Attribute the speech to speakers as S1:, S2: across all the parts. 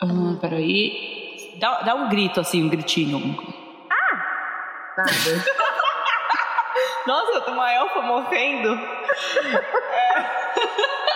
S1: Ah, peraí. Dá, dá um grito assim, um gritinho.
S2: Nada.
S1: Nossa, eu tô uma elfa morrendo. É.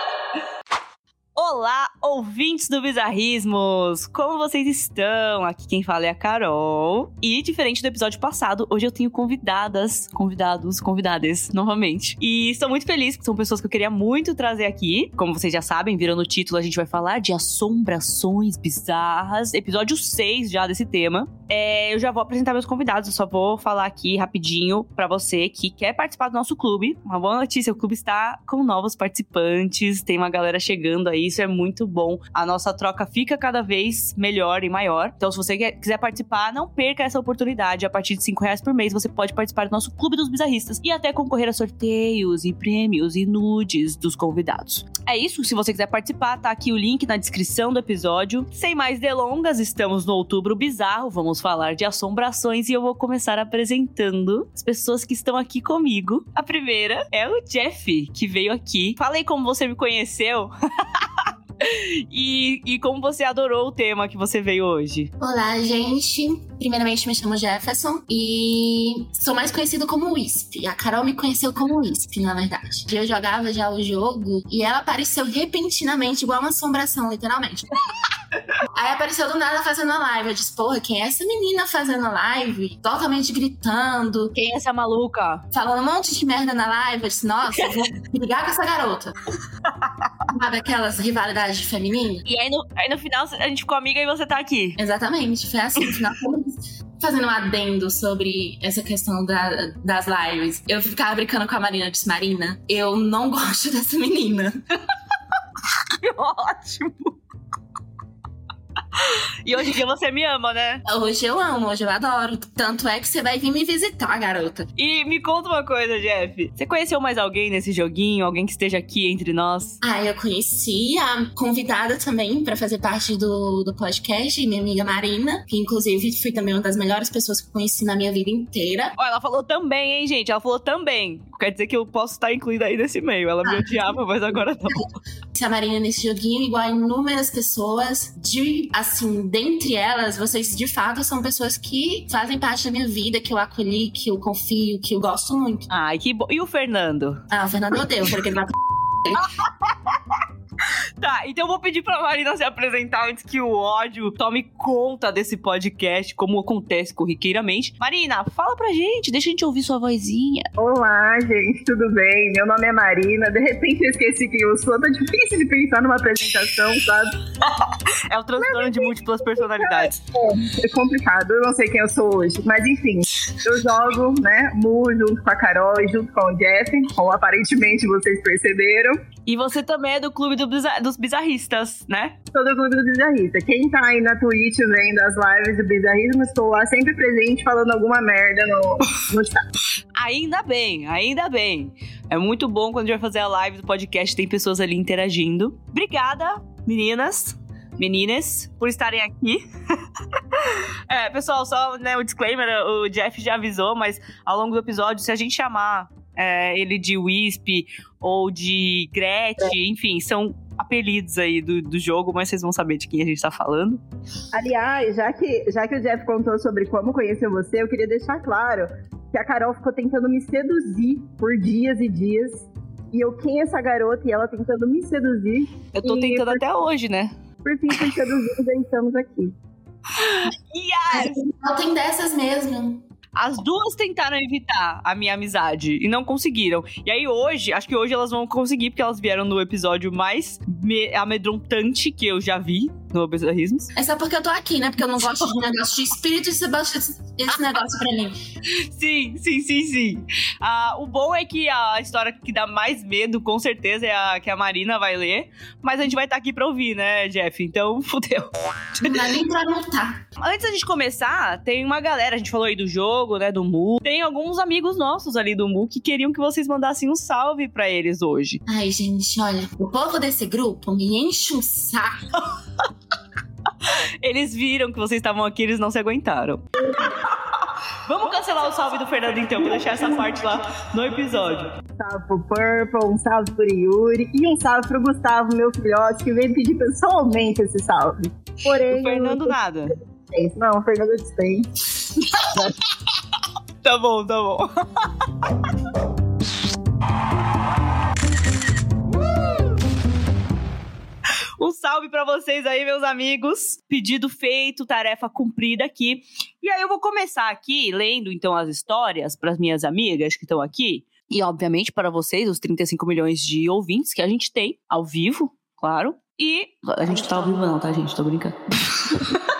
S1: Olá, ouvintes do Bizarrismos! Como vocês estão? Aqui quem fala é a Carol. E diferente do episódio passado, hoje eu tenho convidadas, convidados, convidadas novamente. E estou muito feliz, porque são pessoas que eu queria muito trazer aqui. Como vocês já sabem, viram no título, a gente vai falar de assombrações bizarras. Episódio 6 já desse tema. É, eu já vou apresentar meus convidados, eu só vou falar aqui rapidinho para você que quer participar do nosso clube. Uma boa notícia, o clube está com novos participantes, tem uma galera chegando aí isso é muito bom. A nossa troca fica cada vez melhor e maior. Então, se você quer, quiser participar, não perca essa oportunidade. A partir de 5 reais por mês, você pode participar do nosso Clube dos Bizarristas e até concorrer a sorteios e prêmios e nudes dos convidados. É isso. Se você quiser participar, tá aqui o link na descrição do episódio. Sem mais delongas, estamos no Outubro Bizarro. Vamos falar de assombrações e eu vou começar apresentando as pessoas que estão aqui comigo. A primeira é o Jeff, que veio aqui. Falei como você me conheceu. e, e como você adorou o tema que você veio hoje.
S3: Olá, gente. Primeiramente, me chamo Jefferson e sou mais conhecido como Wisp. A Carol me conheceu como Wisp, na verdade. Eu jogava já o jogo e ela apareceu repentinamente, igual uma assombração, literalmente. Aí apareceu do nada fazendo a live. Eu disse, porra, quem é essa menina fazendo live? Totalmente gritando.
S1: Quem é essa maluca?
S3: Falando um monte de merda na live. Eu disse, nossa, vou brigar com essa garota. Sabe aquelas rivalidades femininas?
S1: E aí no, aí no final a gente ficou amiga e você tá aqui.
S3: Exatamente, foi assim. No final, fazendo um adendo sobre essa questão da, das lives. Eu ficava brincando com a Marina. Eu disse, Marina, eu não gosto dessa menina.
S1: que ótimo! E hoje em dia você me ama, né?
S3: Hoje eu amo, hoje eu adoro. Tanto é que você vai vir me visitar, garota.
S1: E me conta uma coisa, Jeff. Você conheceu mais alguém nesse joguinho? Alguém que esteja aqui entre nós?
S3: Ah, eu conheci a convidada também para fazer parte do, do podcast, minha amiga Marina, que inclusive foi também uma das melhores pessoas que eu conheci na minha vida inteira.
S1: Ó, ela falou também, hein, gente? Ela falou também. Quer dizer que eu posso estar incluída aí nesse meio. Ela me odiava, mas agora não.
S3: Se a Marina nesse joguinho, igual a inúmeras pessoas, de assim, dentre elas, vocês de fato são pessoas que fazem parte da minha vida, que eu acolhi, que eu confio, que eu gosto muito.
S1: Ai, que bom. E o Fernando?
S3: Ah, o Fernando eu odeio, porque ele vai.
S1: Tá, então eu vou pedir pra Marina se apresentar antes que o ódio tome conta desse podcast, como acontece corriqueiramente. Marina, fala pra gente, deixa a gente ouvir sua vozinha.
S2: Olá, gente, tudo bem? Meu nome é Marina. De repente eu esqueci quem eu sou. Tá difícil de pensar numa apresentação, sabe?
S1: é o transtorno de múltiplas personalidades.
S2: É, é complicado, eu não sei quem eu sou hoje. Mas enfim, eu jogo, né, Mu junto com a Carol e junto com o Jeff, como aparentemente vocês perceberam.
S1: E você também é do clube do bizar dos bizarristas, né?
S2: Sou do clube do bizarrista. Quem tá aí na Twitch vendo as lives do bizarrismo, estou lá sempre presente falando alguma merda no, no chat.
S1: ainda bem, ainda bem. É muito bom quando a gente vai fazer a live do podcast, tem pessoas ali interagindo. Obrigada, meninas meninas, por estarem aqui. é, pessoal, só né, o disclaimer, o Jeff já avisou, mas ao longo do episódio, se a gente chamar é, ele de Wisp ou de Gretchen, enfim, são apelidos aí do, do jogo, mas vocês vão saber de quem a gente tá falando.
S2: Aliás, já que, já que o Jeff contou sobre como conheceu você, eu queria deixar claro que a Carol ficou tentando me seduzir por dias e dias. E eu, quem é essa garota? E ela tentando me seduzir.
S1: Eu tô tentando por... até hoje, né?
S2: Por fim, fui seduzida e estamos aqui.
S1: Yes!
S3: Não tem dessas mesmo.
S1: As duas tentaram evitar a minha amizade e não conseguiram. E aí hoje, acho que hoje elas vão conseguir, porque elas vieram no episódio mais amedrontante que eu já vi no Bizarrismos.
S3: É só porque eu tô aqui, né? Porque eu não gosto de negócio de espírito e você baixa esse negócio pra mim.
S1: Sim, sim, sim, sim. Ah, o bom é que a história que dá mais medo, com certeza, é a que a Marina vai ler. Mas a gente vai estar tá aqui pra ouvir, né, Jeff? Então, fudeu.
S3: Não dá nem pra anotar.
S1: Antes da gente começar, tem uma galera, a gente falou aí do jogo, né, do Mu. Tem alguns amigos nossos ali do Mu que queriam que vocês mandassem um salve pra eles hoje.
S3: Ai, gente, olha, o povo desse grupo me enche um saco.
S1: eles viram que vocês estavam aqui, eles não se aguentaram. Vamos cancelar o salve do Fernando então, vou deixar essa parte lá no episódio.
S2: salve pro Purple, um salve pro Yuri e um salve pro Gustavo, meu filhote, que veio pedir pessoalmente esse salve. Porém.
S1: O Fernando nada.
S2: Não, o Fernando tem.
S1: tá bom, tá bom. Salve para vocês aí, meus amigos. Pedido feito, tarefa cumprida aqui. E aí eu vou começar aqui lendo então as histórias para as minhas amigas que estão aqui. E obviamente para vocês, os 35 milhões de ouvintes que a gente tem ao vivo, claro. E a gente tá ao vivo não, tá, gente? Tô brincando.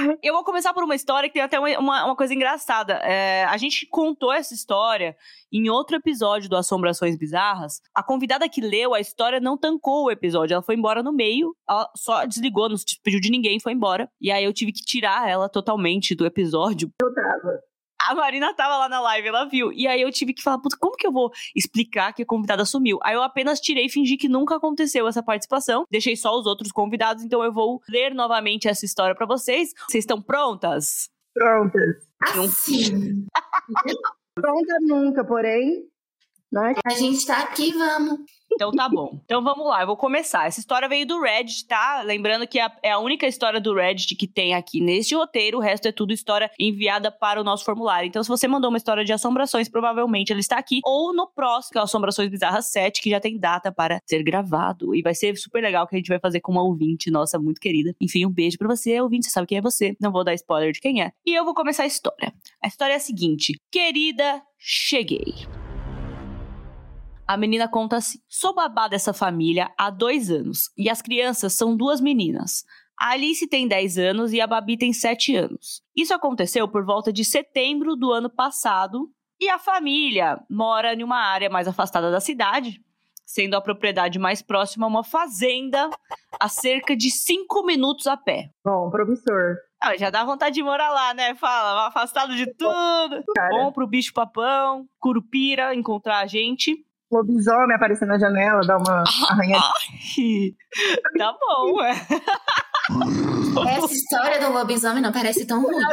S1: Eu vou começar por uma história que tem até uma, uma, uma coisa engraçada. É, a gente contou essa história em outro episódio do Assombrações Bizarras. A convidada que leu a história não tancou o episódio. Ela foi embora no meio, ela só desligou, não se despediu de ninguém, foi embora. E aí eu tive que tirar ela totalmente do episódio.
S2: Eu tava.
S1: A Marina tava lá na live, ela viu. E aí eu tive que falar, puta, como que eu vou explicar que a convidada sumiu? Aí eu apenas tirei e fingi que nunca aconteceu essa participação. Deixei só os outros convidados, então eu vou ler novamente essa história para vocês. Vocês estão prontas?
S2: Prontas.
S3: Assim.
S2: Pronta nunca, porém. Né?
S3: A gente tá aqui, vamos.
S1: Então tá bom. Então vamos lá, eu vou começar. Essa história veio do Reddit, tá? Lembrando que é a única história do Reddit que tem aqui neste roteiro, o resto é tudo história enviada para o nosso formulário. Então, se você mandou uma história de assombrações, provavelmente ela está aqui. Ou no próximo, que é o Assombrações Bizarras 7, que já tem data para ser gravado. E vai ser super legal que a gente vai fazer com uma ouvinte nossa muito querida. Enfim, um beijo pra você, ouvinte. Você sabe quem é você. Não vou dar spoiler de quem é. E eu vou começar a história. A história é a seguinte: Querida, cheguei. A menina conta assim: Sou babá dessa família há dois anos e as crianças são duas meninas. A Alice tem 10 anos e a Babi tem 7 anos. Isso aconteceu por volta de setembro do ano passado e a família mora em uma área mais afastada da cidade, sendo a propriedade mais próxima uma fazenda a cerca de 5 minutos a pé.
S2: Bom, promissor.
S1: Ah, já dá vontade de morar lá, né? Fala, afastado de tudo.
S2: Cara.
S1: Bom pro bicho papão, curupira, encontrar a gente.
S2: Lobisomem aparecer na janela, dar uma arranhadinha.
S1: Ai, tá bom, é.
S3: Essa história do lobisomem não parece tão ruim.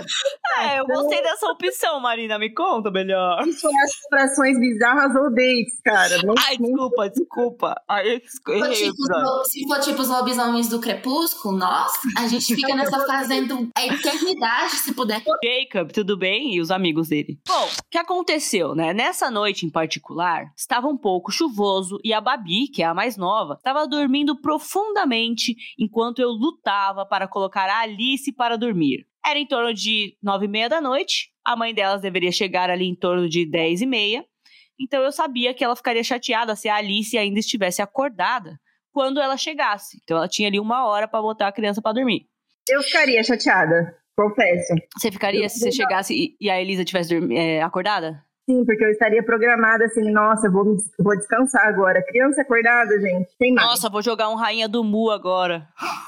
S1: É, eu gostei dessa opção, Marina. Me conta melhor.
S2: Isso é assombrações bizarras ou dates, cara. Não,
S1: Ai, desculpa, desculpa. Ai, eu
S3: Se for, tipo, se for tipo os lobisomens do crepúsculo, nossa, a gente fica nessa fazenda a eternidade, se puder.
S1: Jacob, tudo bem? E os amigos dele. Bom, o que aconteceu, né? Nessa noite em particular, estava um pouco chuvoso e a Babi, que é a mais nova, estava dormindo profundamente enquanto eu lutava para colocar a Alice para dormir. Era em torno de nove e meia da noite. A mãe delas deveria chegar ali em torno de dez e meia. Então eu sabia que ela ficaria chateada se a Alice ainda estivesse acordada quando ela chegasse. Então ela tinha ali uma hora para botar a criança para dormir.
S2: Eu ficaria chateada, confesso.
S1: Você ficaria
S2: Eu
S1: se você chegasse e- e a Elisa tivesse dormi- é, acordada?
S2: Sim, porque eu estaria programada assim, nossa, eu vou, vou descansar agora. Criança acordada, gente, tem mais.
S1: Nossa, vou jogar um Rainha do Mu agora.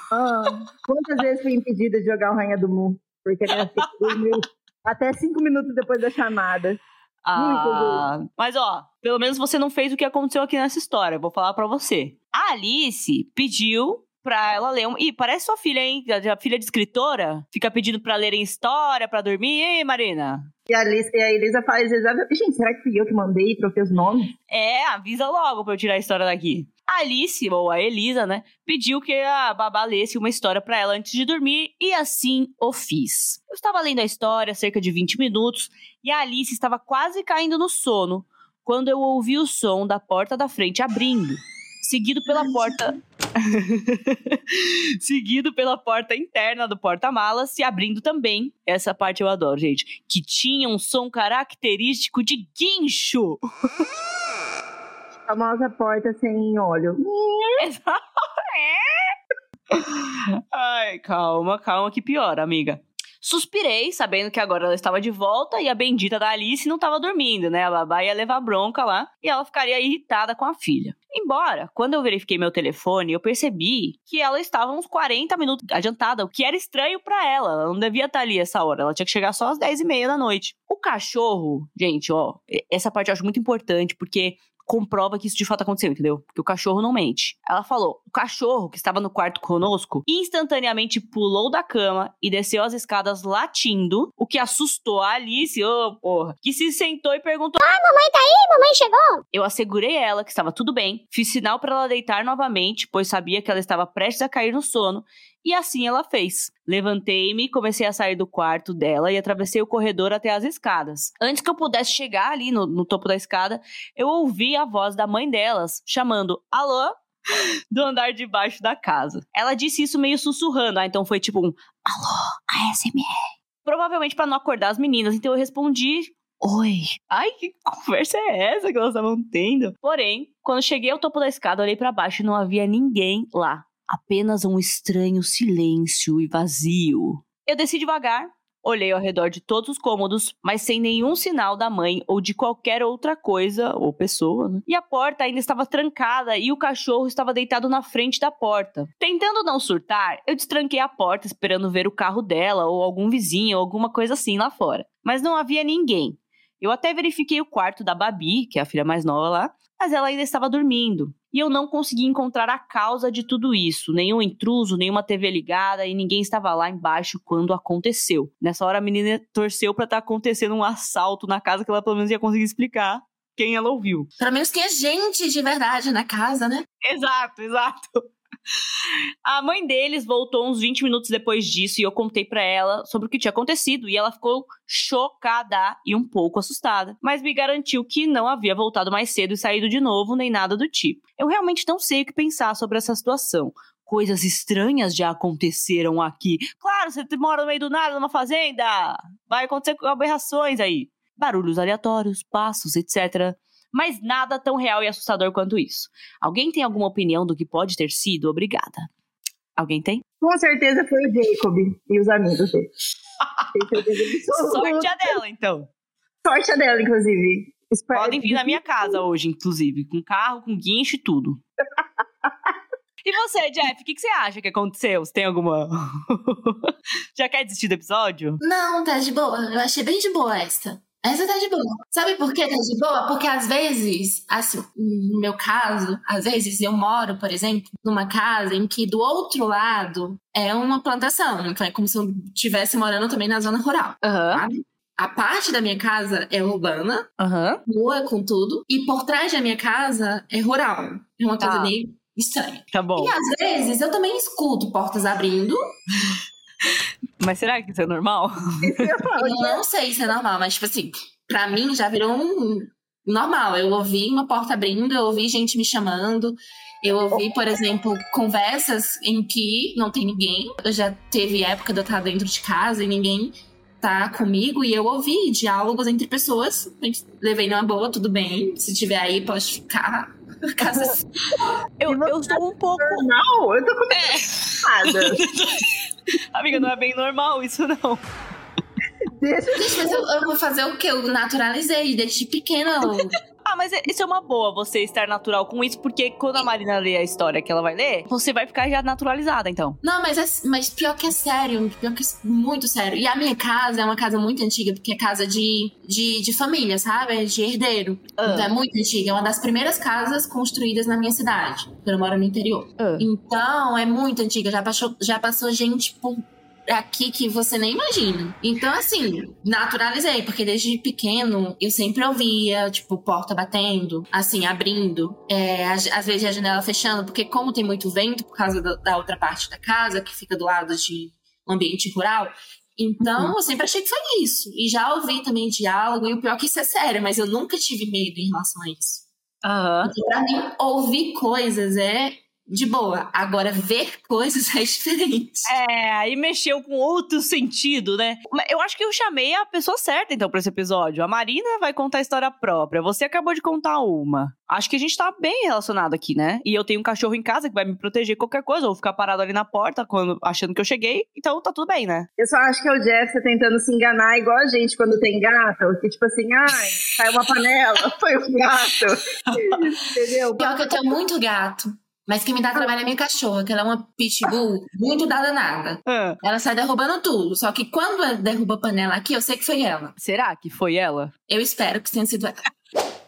S2: Ah, quantas vezes fui impedida de jogar o Rainha do Mu? Porque né, dormiu até cinco minutos depois da chamada.
S1: Ah, mas ó, pelo menos você não fez o que aconteceu aqui nessa história. Vou falar pra você. A Alice pediu pra ela ler um. Ih, parece sua filha, hein? A filha de escritora. Fica pedindo pra lerem história, pra dormir. Ei, Marina.
S2: E a, e a Elisa faz exatamente. Gente, será que fui eu que mandei e troquei os nomes?
S1: É, avisa logo pra eu tirar a história daqui. A Alice, ou a Elisa, né, pediu que a babá lesse uma história pra ela antes de dormir e assim o fiz. Eu estava lendo a história há cerca de 20 minutos e a Alice estava quase caindo no sono quando eu ouvi o som da porta da frente abrindo, seguido pela porta seguido pela porta interna do porta-malas se abrindo também. Essa parte eu adoro, gente, que tinha um som característico de guincho.
S2: Famosa porta sem óleo.
S1: Ai, calma, calma que piora, amiga. Suspirei, sabendo que agora ela estava de volta e a bendita da Alice não estava dormindo, né? A babá ia levar bronca lá e ela ficaria irritada com a filha. Embora, quando eu verifiquei meu telefone, eu percebi que ela estava uns 40 minutos adiantada, o que era estranho pra ela. Ela não devia estar ali essa hora, ela tinha que chegar só às 10 e meia da noite. O cachorro, gente, ó, essa parte eu acho muito importante, porque comprova que isso de fato aconteceu, entendeu? Porque o cachorro não mente. Ela falou: o cachorro que estava no quarto conosco instantaneamente pulou da cama e desceu as escadas latindo, o que assustou a Alice, ô oh, porra, que se sentou e perguntou:
S4: Ah, mamãe tá aí? Mamãe chegou?
S1: Eu assegurei ela que estava tudo bem, fiz sinal para ela deitar novamente, pois sabia que ela estava prestes a cair no sono, e assim ela fez. Levantei-me, comecei a sair do quarto dela e atravessei o corredor até as escadas. Antes que eu pudesse chegar ali no, no topo da escada, eu ouvi a voz da mãe delas chamando: Alô? Do andar de baixo da casa. Ela disse isso meio sussurrando, ah, então foi tipo um Alô, ASMR. Provavelmente para não acordar as meninas, então eu respondi Oi. Ai, que conversa é essa que elas estavam tendo? Porém, quando cheguei ao topo da escada, olhei para baixo e não havia ninguém lá apenas um estranho silêncio e vazio. Eu desci devagar, olhei ao redor de todos os cômodos, mas sem nenhum sinal da mãe ou de qualquer outra coisa ou pessoa. Né? E a porta ainda estava trancada e o cachorro estava deitado na frente da porta. Tentando não surtar, eu destranquei a porta esperando ver o carro dela ou algum vizinho ou alguma coisa assim lá fora. Mas não havia ninguém. Eu até verifiquei o quarto da Babi, que é a filha mais nova lá, mas ela ainda estava dormindo. E eu não consegui encontrar a causa de tudo isso. Nenhum intruso, nenhuma TV ligada e ninguém estava lá embaixo quando aconteceu. Nessa hora a menina torceu para estar tá acontecendo um assalto na casa que ela pelo menos ia conseguir explicar quem ela ouviu.
S3: Pelo menos tinha gente de verdade na casa, né?
S1: Exato, exato. A mãe deles voltou uns 20 minutos depois disso e eu contei para ela sobre o que tinha acontecido e ela ficou chocada e um pouco assustada, mas me garantiu que não havia voltado mais cedo e saído de novo nem nada do tipo. Eu realmente não sei o que pensar sobre essa situação. Coisas estranhas já aconteceram aqui. Claro, você mora no meio do nada numa fazenda. Vai acontecer aberrações aí. Barulhos aleatórios, passos, etc mas nada tão real e assustador quanto isso. Alguém tem alguma opinião do que pode ter sido? Obrigada. Alguém tem?
S2: Com certeza foi o Jacob e os amigos dele.
S1: Sorte a dela, então.
S2: Sorte a dela, inclusive.
S1: Espero Podem vir na minha casa hoje, inclusive, com carro, com guincho e tudo. E você, Jeff, o que, que, você acha que aconteceu? Você tem alguma. Já quer desistir do episódio?
S3: Não, tá de boa. Eu achei bem de boa esta. Essa tá de boa. Sabe por que tá de boa? Porque às vezes, assim, no meu caso, às vezes eu moro, por exemplo, numa casa em que do outro lado é uma plantação. Então é como se eu estivesse morando também na zona rural.
S1: Uhum.
S3: A parte da minha casa é urbana,
S1: uhum.
S3: rua com tudo, e por trás da minha casa é rural. É uma coisa tá. meio estranha.
S1: Tá bom.
S3: E às vezes eu também escuto portas abrindo.
S1: Mas será que isso é normal?
S3: eu não sei se é normal, mas tipo assim, pra mim já virou um normal. Eu ouvi uma porta abrindo, eu ouvi gente me chamando. Eu ouvi, por exemplo, conversas em que não tem ninguém. Eu já teve época de eu estar dentro de casa e ninguém tá comigo e eu ouvi diálogos entre pessoas. Levei numa boa, tudo bem. Se tiver aí, pode ficar. Casa...
S1: eu, eu estou um pouco.
S2: Não, eu tô com é.
S1: Amiga, não é bem normal isso, não.
S3: Deixa, mas eu, eu, vou fazer o que? Eu naturalizei desde pequena.
S1: Ah, mas é, isso é uma boa, você estar natural com isso, porque quando a Marina lê a história que ela vai ler, você vai ficar já naturalizada, então.
S3: Não, mas, é, mas pior que é sério, pior que é muito sério. E a minha casa é uma casa muito antiga, porque é casa de, de, de família, sabe? É de herdeiro. Uh. Então é muito antiga. É uma das primeiras casas construídas na minha cidade. Eu moro no interior. Uh. Então, é muito antiga. Já passou, já passou gente por aqui que você nem imagina. Então, assim, naturalizei, porque desde pequeno eu sempre ouvia, tipo, porta batendo, assim, abrindo, é, às vezes a janela fechando, porque como tem muito vento por causa da, da outra parte da casa, que fica do lado de um ambiente rural, então, uhum. eu sempre achei que foi isso. E já ouvi também diálogo, e o pior é que isso é sério, mas eu nunca tive medo em relação a isso.
S1: Uhum.
S3: Então, pra mim, ouvir coisas é de boa. Agora, ver coisas é diferente.
S1: É, aí mexeu com outro sentido, né? Eu acho que eu chamei a pessoa certa, então, pra esse episódio. A Marina vai contar a história própria. Você acabou de contar uma. Acho que a gente tá bem relacionado aqui, né? E eu tenho um cachorro em casa que vai me proteger qualquer coisa, ou ficar parado ali na porta quando, achando que eu cheguei. Então tá tudo bem, né?
S2: Eu só acho que é o Jeff tentando se enganar, igual a gente quando tem gato. Que tipo assim, ai, caiu uma panela, foi um gato. Entendeu?
S3: Pior que eu tenho muito gato. Mas quem me dá trabalho é minha cachorra, que ela é uma pitbull muito danada.
S1: Ah.
S3: Ela sai derrubando tudo. Só que quando derruba a panela aqui, eu sei que foi ela.
S1: Será que foi ela?
S3: Eu espero que tenha sido ela.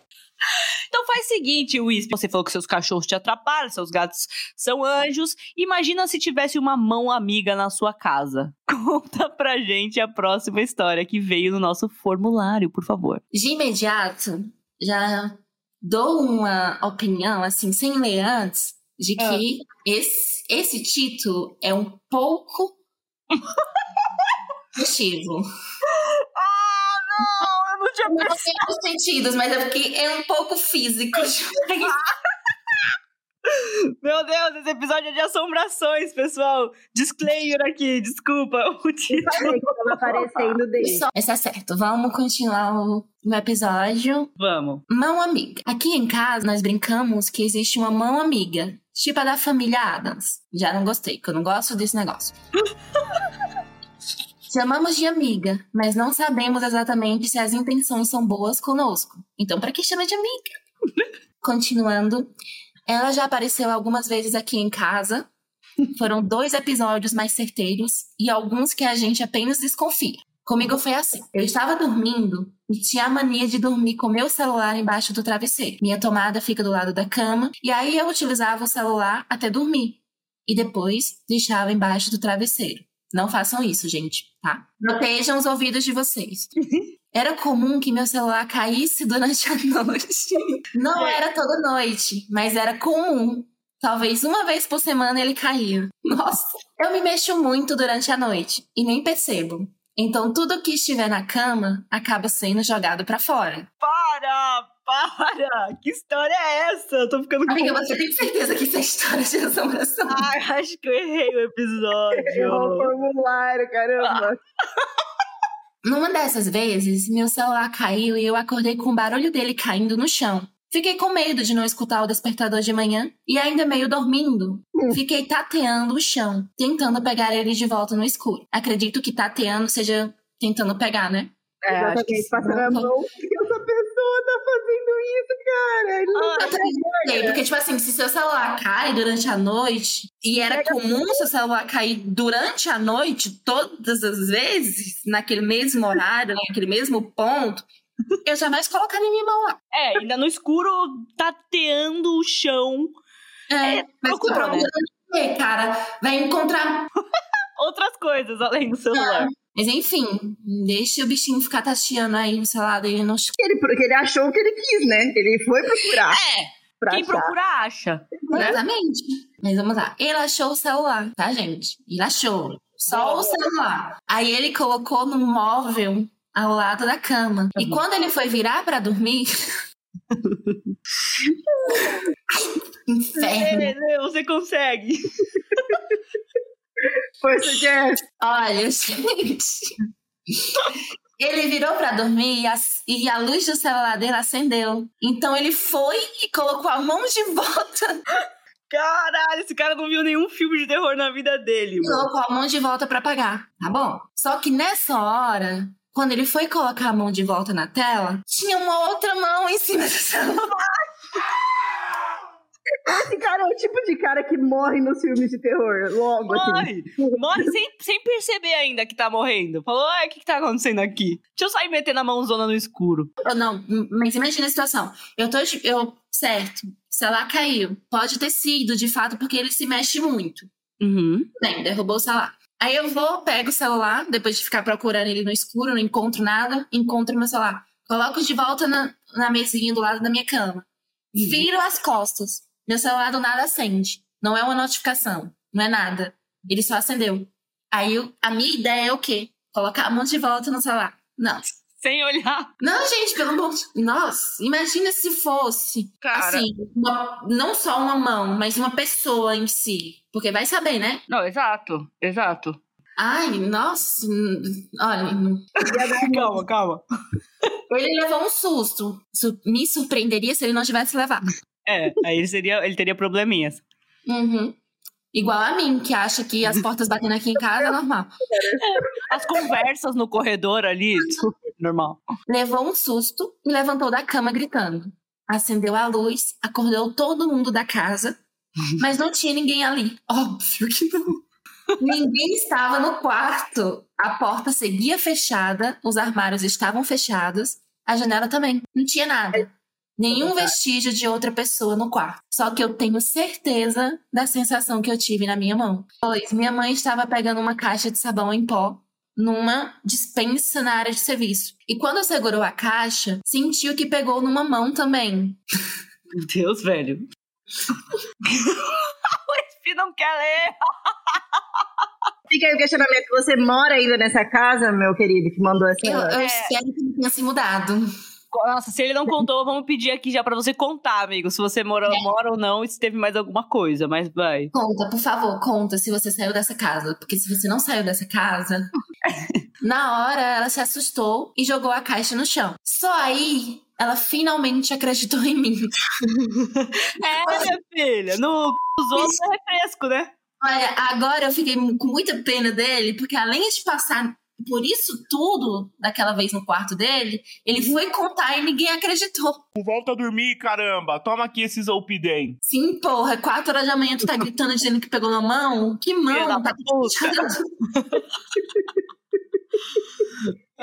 S1: Então faz o seguinte, Wisp. Você falou que seus cachorros te atrapalham, seus gatos são anjos. Imagina se tivesse uma mão amiga na sua casa. Conta pra gente a próxima história que veio no nosso formulário, por favor.
S3: De imediato, já dou uma opinião, assim, sem ler antes, de que esse, esse título é um pouco motivo.
S1: Não, eu não tinha
S3: Não tem os sentidos, mas é porque é um pouco físico.
S1: Meu Deus, esse episódio é de assombrações, pessoal. Disclaimer aqui, desculpa. O título.
S2: Tava aparecendo dele.
S3: Esse é certo. Vamos continuar o episódio.
S1: Vamos.
S3: Mão amiga. Aqui em casa, nós brincamos que existe uma mão amiga. Tipo a da família Adams. Já não gostei, porque eu não gosto desse negócio. Chamamos de amiga, mas não sabemos exatamente se as intenções são boas conosco. Então, pra que chama de amiga? Continuando, ela já apareceu algumas vezes aqui em casa. Foram dois episódios mais certeiros e alguns que a gente apenas desconfia. Comigo foi assim. Eu estava dormindo e tinha a mania de dormir com meu celular embaixo do travesseiro. Minha tomada fica do lado da cama e aí eu utilizava o celular até dormir. E depois deixava embaixo do travesseiro. Não façam isso, gente, tá? Protejam os ouvidos de vocês. Era comum que meu celular caísse durante a noite. Não era toda noite, mas era comum. Talvez uma vez por semana ele caía. Nossa, eu me mexo muito durante a noite e nem percebo. Então tudo que estiver na cama acaba sendo jogado pra fora.
S1: Para! Para! Que história é essa? Eu tô ficando com.
S3: Amiga, você tem certeza que isso é história de assombração?
S1: Ai, acho que eu errei o
S2: Errou o
S1: episódio.
S2: formulário, caramba.
S3: Numa dessas vezes, meu celular caiu e eu acordei com o barulho dele caindo no chão. Fiquei com medo de não escutar o despertador de manhã e ainda meio dormindo. Fiquei tateando o chão, tentando pegar ele de volta no escuro. Acredito que tateando seja tentando pegar, né?
S1: É, acho que
S2: passando a mão. Essa pessoa tá fazendo isso, cara? Ele não
S1: Ah,
S2: tá
S3: Eu também sei, porque, tipo assim, se seu celular cai durante a noite, e era comum seu celular cair durante a noite, todas as vezes, naquele mesmo horário, naquele mesmo ponto, eu jamais colocaria minha mão lá.
S1: É, ainda no escuro, tateando o chão.
S3: É,
S1: procurou,
S3: o quê, cara? Vai encontrar.
S1: Outras coisas além do celular.
S3: Mas enfim, deixa o bichinho ficar tateando aí no celular dele no
S2: Ele, porque ele achou o que ele quis, né? Ele foi procurar.
S1: É,
S2: Pra
S1: quem
S2: achar.
S1: procura acha. Né?
S3: Exatamente. Mas vamos lá. Ele achou o celular, tá, gente? Ele achou. Só o celular. Aí ele colocou no móvel ao lado da cama. E quando ele foi virar pra dormir. Ai, inferno.
S1: É, você consegue.
S2: Força, Jeff.
S3: Olha, gente. Ele virou pra dormir e a, e a luz do celular dele acendeu. Então ele foi e colocou a mão de volta.
S1: Caralho, esse cara não viu nenhum filme de terror na vida dele, mano.
S3: colocou a mão de volta pra apagar, tá bom? Só que nessa hora, quando ele foi colocar a mão de volta na tela, tinha uma outra mão em cima do celular.
S2: Esse cara é o tipo de cara que morre nos filmes de terror. Logo, assim.
S1: Morre! Morre sem, sem perceber ainda que tá morrendo. Falou, ai, o que que tá acontecendo aqui? Deixa eu sair metendo a mãozona no escuro.
S3: Não, mas imagina a situação. Eu tô, eu, certo, o celular caiu. Pode ter sido, de fato, porque ele se mexe muito.
S1: Uhum.
S3: Bem, derrubou o celular. Aí eu vou, pego o celular, depois de ficar procurando ele no escuro, não encontro nada, encontro meu celular. Coloco de volta na, na mesinha do lado da minha cama. Viro as costas. Meu celular do nada acende. Não é uma notificação, não é nada. Ele só acendeu. Aí eu- a minha ideia é o quê? Colocar a mão de volta no celular. Não.
S1: Sem olhar.
S3: Não, gente, pelo amor de... Nossa, imagina se fosse,
S1: Cara.
S3: assim, uma- não só uma mão, mas uma pessoa em si. Porque vai saber, né?
S1: Não, exato, exato.
S3: Ai, nossa, hum, olha, hum,
S1: Calma, calma.
S3: ele levou um susto. Su- Me surpreenderia se ele não tivesse levado.
S1: É, aí ele, seria, ele teria probleminhas.
S3: Uhum. Igual a mim, que acha que as portas batendo aqui em casa é normal.
S1: As conversas no corredor ali, normal.
S3: Levou um susto e levantou da cama gritando. Acendeu a luz, acordou todo mundo da casa, mas não tinha ninguém ali. Óbvio que não. Ninguém estava no quarto. A porta seguia fechada, os armários estavam fechados, a janela também. Não tinha nada. Nenhum vestígio de outra pessoa no quarto. Só que eu tenho certeza da sensação que eu tive na minha mão. Pois minha mãe estava pegando uma caixa de sabão em pó numa dispensa na área de serviço. E quando segurou a caixa, sentiu que pegou numa mão também.
S1: Meu Deus, velho. o Espi não quer ler.
S2: Fica aí o questionamento. Você mora ainda nessa casa, meu querido, que mandou essa.
S3: Eu, eu
S1: É.
S3: espero que não tenha se mudado.
S1: Nossa, se ele não contou, vamos pedir aqui já pra você contar, amigo. Se você mora, mora ou não e se teve mais alguma coisa, mas vai.
S3: Conta, por favor, conta se você saiu dessa casa. Porque se você não saiu dessa casa. na hora, ela se assustou e jogou a caixa no chão. Só aí, ela finalmente acreditou em mim.
S1: É, minha filha, no c... dos outros é refresco, né?
S3: Olha, agora eu fiquei com muita pena dele, porque além de passar por isso tudo daquela vez no quarto dele, ele foi contar e ninguém acreditou.
S5: Volta a dormir, caramba. Toma aqui esses Zolpidem.
S3: Sim, porra, quatro horas da manhã tu tá gritando dizendo que pegou na mão? Que mão? Tá
S1: puta.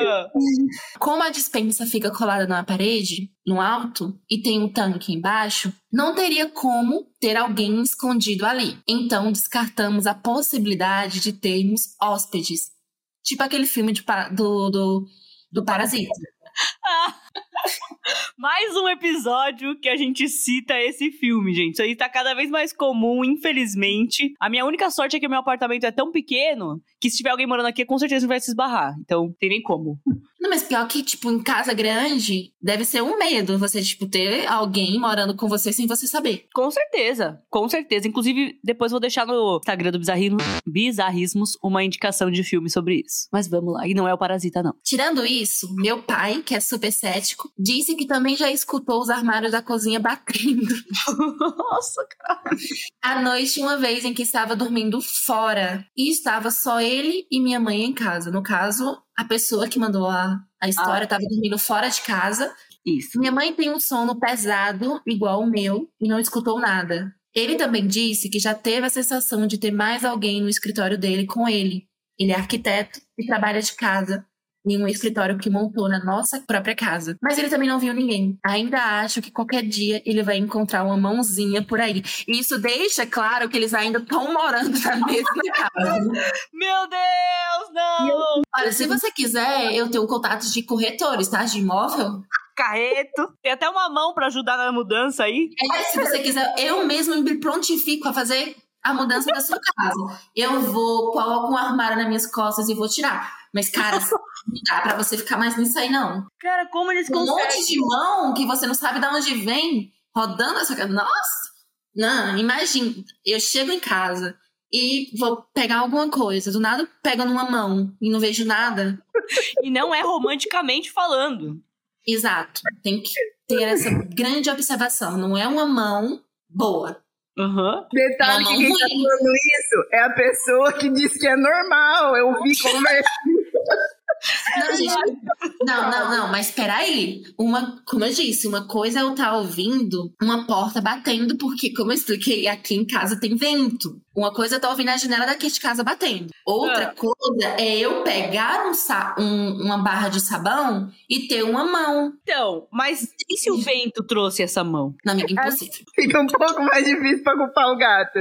S1: Ah,
S3: Como a dispensa fica colada na parede, no alto, e tem um tanque embaixo, não teria como ter alguém escondido ali. Então descartamos a possibilidade de termos hóspedes. Tipo aquele filme de do, do, do Parasita.
S1: Mais um episódio que a gente cita esse filme, gente. Isso aí tá cada vez mais comum, infelizmente. A minha única sorte é que o meu apartamento é tão pequeno que se tiver alguém morando aqui, com certeza não vai se esbarrar. Então, tem nem como.
S3: Não, mas pior que, tipo, em casa grande, deve ser um medo você, tipo, ter alguém morando com você sem você saber.
S1: Com certeza, com certeza. Inclusive, depois vou deixar no Instagram do Bizarrismo, Bizarrismos uma indicação de filme sobre isso. Mas vamos lá. E não é o Parasita, não.
S3: Tirando isso, meu pai, que é super cético, disse que também já escutou os armários da cozinha batendo.
S1: Nossa,
S3: À noite, uma vez em que estava dormindo fora. E estava só ele e minha mãe em casa. No caso, a pessoa que mandou a, a história estava dormindo fora de casa.
S1: isso.
S3: Minha mãe tem um sono pesado, igual o meu, e não escutou nada. Ele também disse que já teve a sensação de ter mais alguém no escritório dele com ele. Ele é arquiteto e trabalha de casa em um escritório que montou na nossa própria casa. Mas ele também não viu ninguém. Ainda acho que qualquer dia ele vai encontrar uma mãozinha por aí. E isso deixa claro que eles ainda estão morando na mesma casa.
S1: Meu Deus, não!
S3: Olha, se você quiser, eu tenho contatos de corretores, tá? De imóvel.
S1: Carreto. Tem até uma mão pra ajudar na mudança aí.
S3: É, se você quiser, eu mesmo me prontifico a fazer a mudança da sua casa. Eu vou, coloco um armário nas minhas costas e vou tirar. Mas, cara, não dá pra você ficar mais nisso aí, não.
S1: Cara, como eles
S3: Um
S1: conseguem?
S3: monte de mão que você não sabe de onde vem, rodando essa casa. Nossa! Não, imagina. Eu chego em casa e vou pegar alguma coisa. Do nada, pego numa mão e não vejo nada.
S1: E não é romanticamente falando.
S3: Exato. Tem que ter essa grande observação. Não é uma mão boa.
S1: Aham.
S2: Detalhe
S3: Não,
S2: que quem tá falando isso é a pessoa que disse que é normal. Eu vi conversa.
S3: Não, gente, não, não, não, mas peraí. Uma, como eu disse, uma coisa é eu estar ouvindo uma porta batendo, porque, como eu expliquei, aqui em casa tem vento. Uma coisa é eu estar ouvindo a janela daqui de casa batendo. Outra
S1: Ah.
S3: coisa é eu pegar um, sa- um- uma barra de sabão e ter uma mão.
S1: Então, mas e se o vento trouxe essa mão?
S3: Não, amiga, impossível.
S2: Fica um pouco mais difícil pra culpar o gato.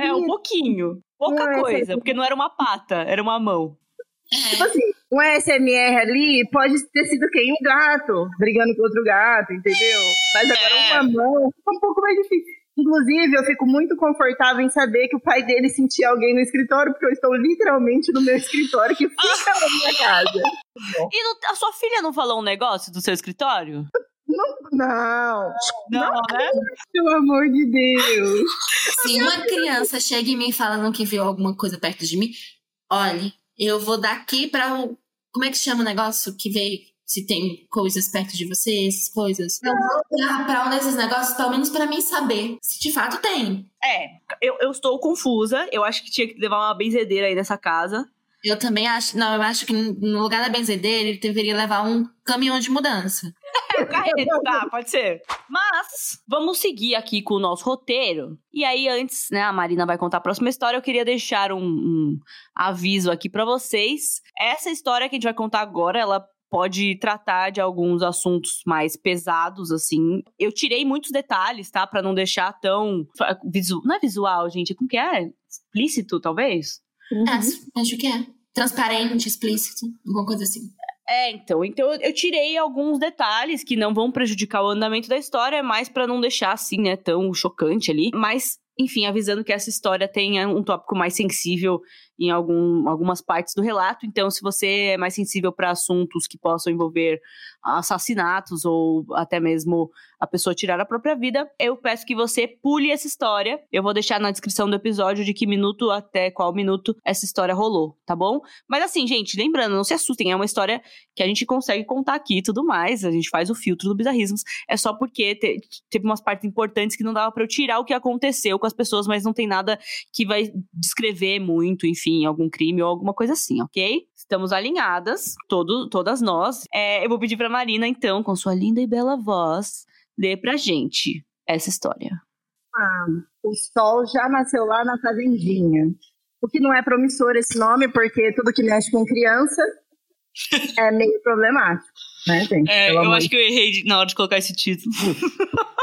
S1: É, um pouquinho. Pouca
S2: Não é
S1: coisa,
S2: certo.
S1: porque não era uma pata, era uma mão.
S2: Tipo assim, um SMR ali pode ter sido quem? Um gato brigando com outro gato, entendeu? Mas agora
S1: É.
S2: uma mão fica um pouco mais difícil. Inclusive, eu fico muito confortável em saber que o pai dele sentia alguém no escritório, porque eu estou literalmente no meu escritório que fica na minha casa.
S1: E não- a sua filha não falou um negócio do seu escritório?
S2: Não,
S1: Não, né?
S2: pelo amor de Deus.
S3: Se uma criança chega em mim falando que viu alguma coisa perto de mim, olhe, eu vou daqui pra o. Como é que chama o negócio que veio? Se tem coisas perto de você, essas coisas. Eu vou pra, pra um desses negócios, pelo menos pra mim saber se de fato tem.
S1: É, eu, eu estou confusa. Eu acho que tinha que levar uma benzedeira aí nessa casa.
S3: Eu também acho. Não, eu acho que no lugar da benzedeira, ele deveria levar um caminhão de mudança.
S1: É, carreto, tá, pode ser. Mas, vamos seguir aqui com o nosso roteiro. E aí, antes, né, a Marina vai contar a próxima história, eu queria deixar um, um aviso aqui pra vocês. Essa história que a gente vai contar agora, ela pode tratar de alguns assuntos mais pesados, assim. Eu tirei muitos detalhes, tá? Pra não deixar tão. Visu... Não é visual, gente. Como que é? Explícito, talvez?
S2: Uhum.
S3: É, acho que é. Transparente, explícito, alguma coisa assim.
S1: É, então, então eu- eu tirei alguns detalhes que não vão prejudicar o andamento da história, mas pra não deixar assim, né, tão chocante ali. Mas, enfim, avisando que essa história tenha um tópico mais sensível em algum, algumas partes do relato. Então, se você é mais sensível para assuntos que possam envolver assassinatos ou até mesmo a pessoa tirar a própria vida, eu peço que você pule essa história. Eu vou deixar na descrição do episódio de que minuto até qual minuto essa história rolou, tá bom? Mas assim, gente, lembrando, não se assustem, é uma história que a gente consegue contar aqui e tudo mais. A gente faz o filtro do bizarrismos. É só porque te- teve umas partes importantes que não dava pra eu tirar o que aconteceu com as pessoas, mas não tem nada que vai descrever muito, enfim, algum crime ou alguma coisa assim, ok? Estamos alinhadas, todo, todas nós. É, eu vou pedir pra Marina, então, com sua linda e bela voz, ler pra gente essa história.
S2: O sol já nasceu lá na fazendinha. O que não é promissor esse nome, porque tudo que mexe com criança é meio problemático, né, gente? Pelo amor de
S1: que eu errei na hora de colocar esse título.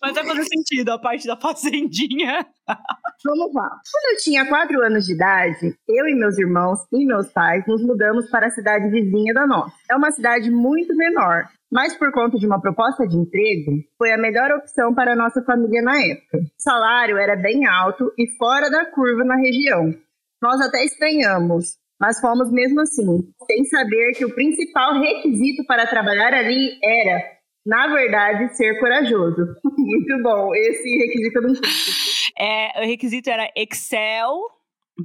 S1: Mas vai fazer sentido a parte da fazendinha.
S2: Vamos lá. Quando eu tinha quatro anos de idade, eu e meus irmãos e meus pais nos mudamos para a cidade vizinha da nossa. É uma cidade muito menor, mas por conta de uma proposta de emprego, foi a melhor opção para a nossa família na época. O salário era bem alto e fora da curva na região. Nós até estranhamos, mas fomos mesmo assim, sem saber que o principal requisito para trabalhar ali era, na verdade, ser corajoso. Muito bom, esse requisito eu não
S1: É, o requisito era Excel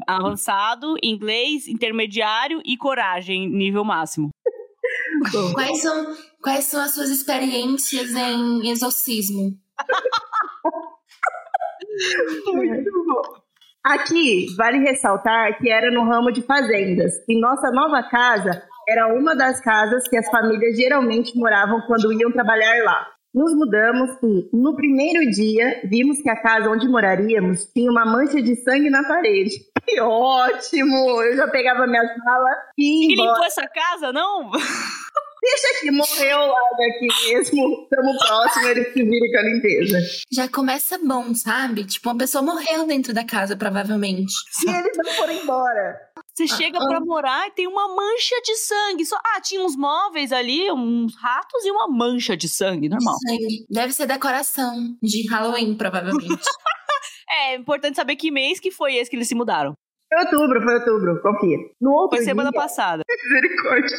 S1: avançado, inglês intermediário e coragem nível máximo.
S3: Quais são, quais são as suas experiências em exorcismo?
S2: Muito bom. Aqui, vale ressaltar que era no ramo de fazendas. E nossa nova casa era uma das casas que as famílias geralmente moravam quando iam trabalhar lá. Nos mudamos e, no primeiro dia, vimos que a casa onde moraríamos tinha uma mancha de sangue na parede. Que ótimo! Eu já pegava minha sala e
S1: E
S2: embora.
S1: limpou essa casa, não?
S2: Deixa que morreu lá daqui mesmo. Estamos próximos, ele se vira com a limpeza.
S3: Já começa bom, sabe? Tipo, uma pessoa morreu dentro da casa, provavelmente.
S2: E eles não foram embora.
S1: Você chega
S3: ah.
S1: pra morar e tem uma mancha de sangue. Só, ah, tinha uns móveis ali, uns ratos e uma mancha de sangue, normal.
S3: Sangue. Deve ser decoração de Halloween, provavelmente.
S1: É importante saber que mês que foi esse que eles se mudaram.
S2: Foi outubro, foi outubro, confia. No outro
S1: Foi semana
S2: dia,
S1: passada.
S2: Misericórdia.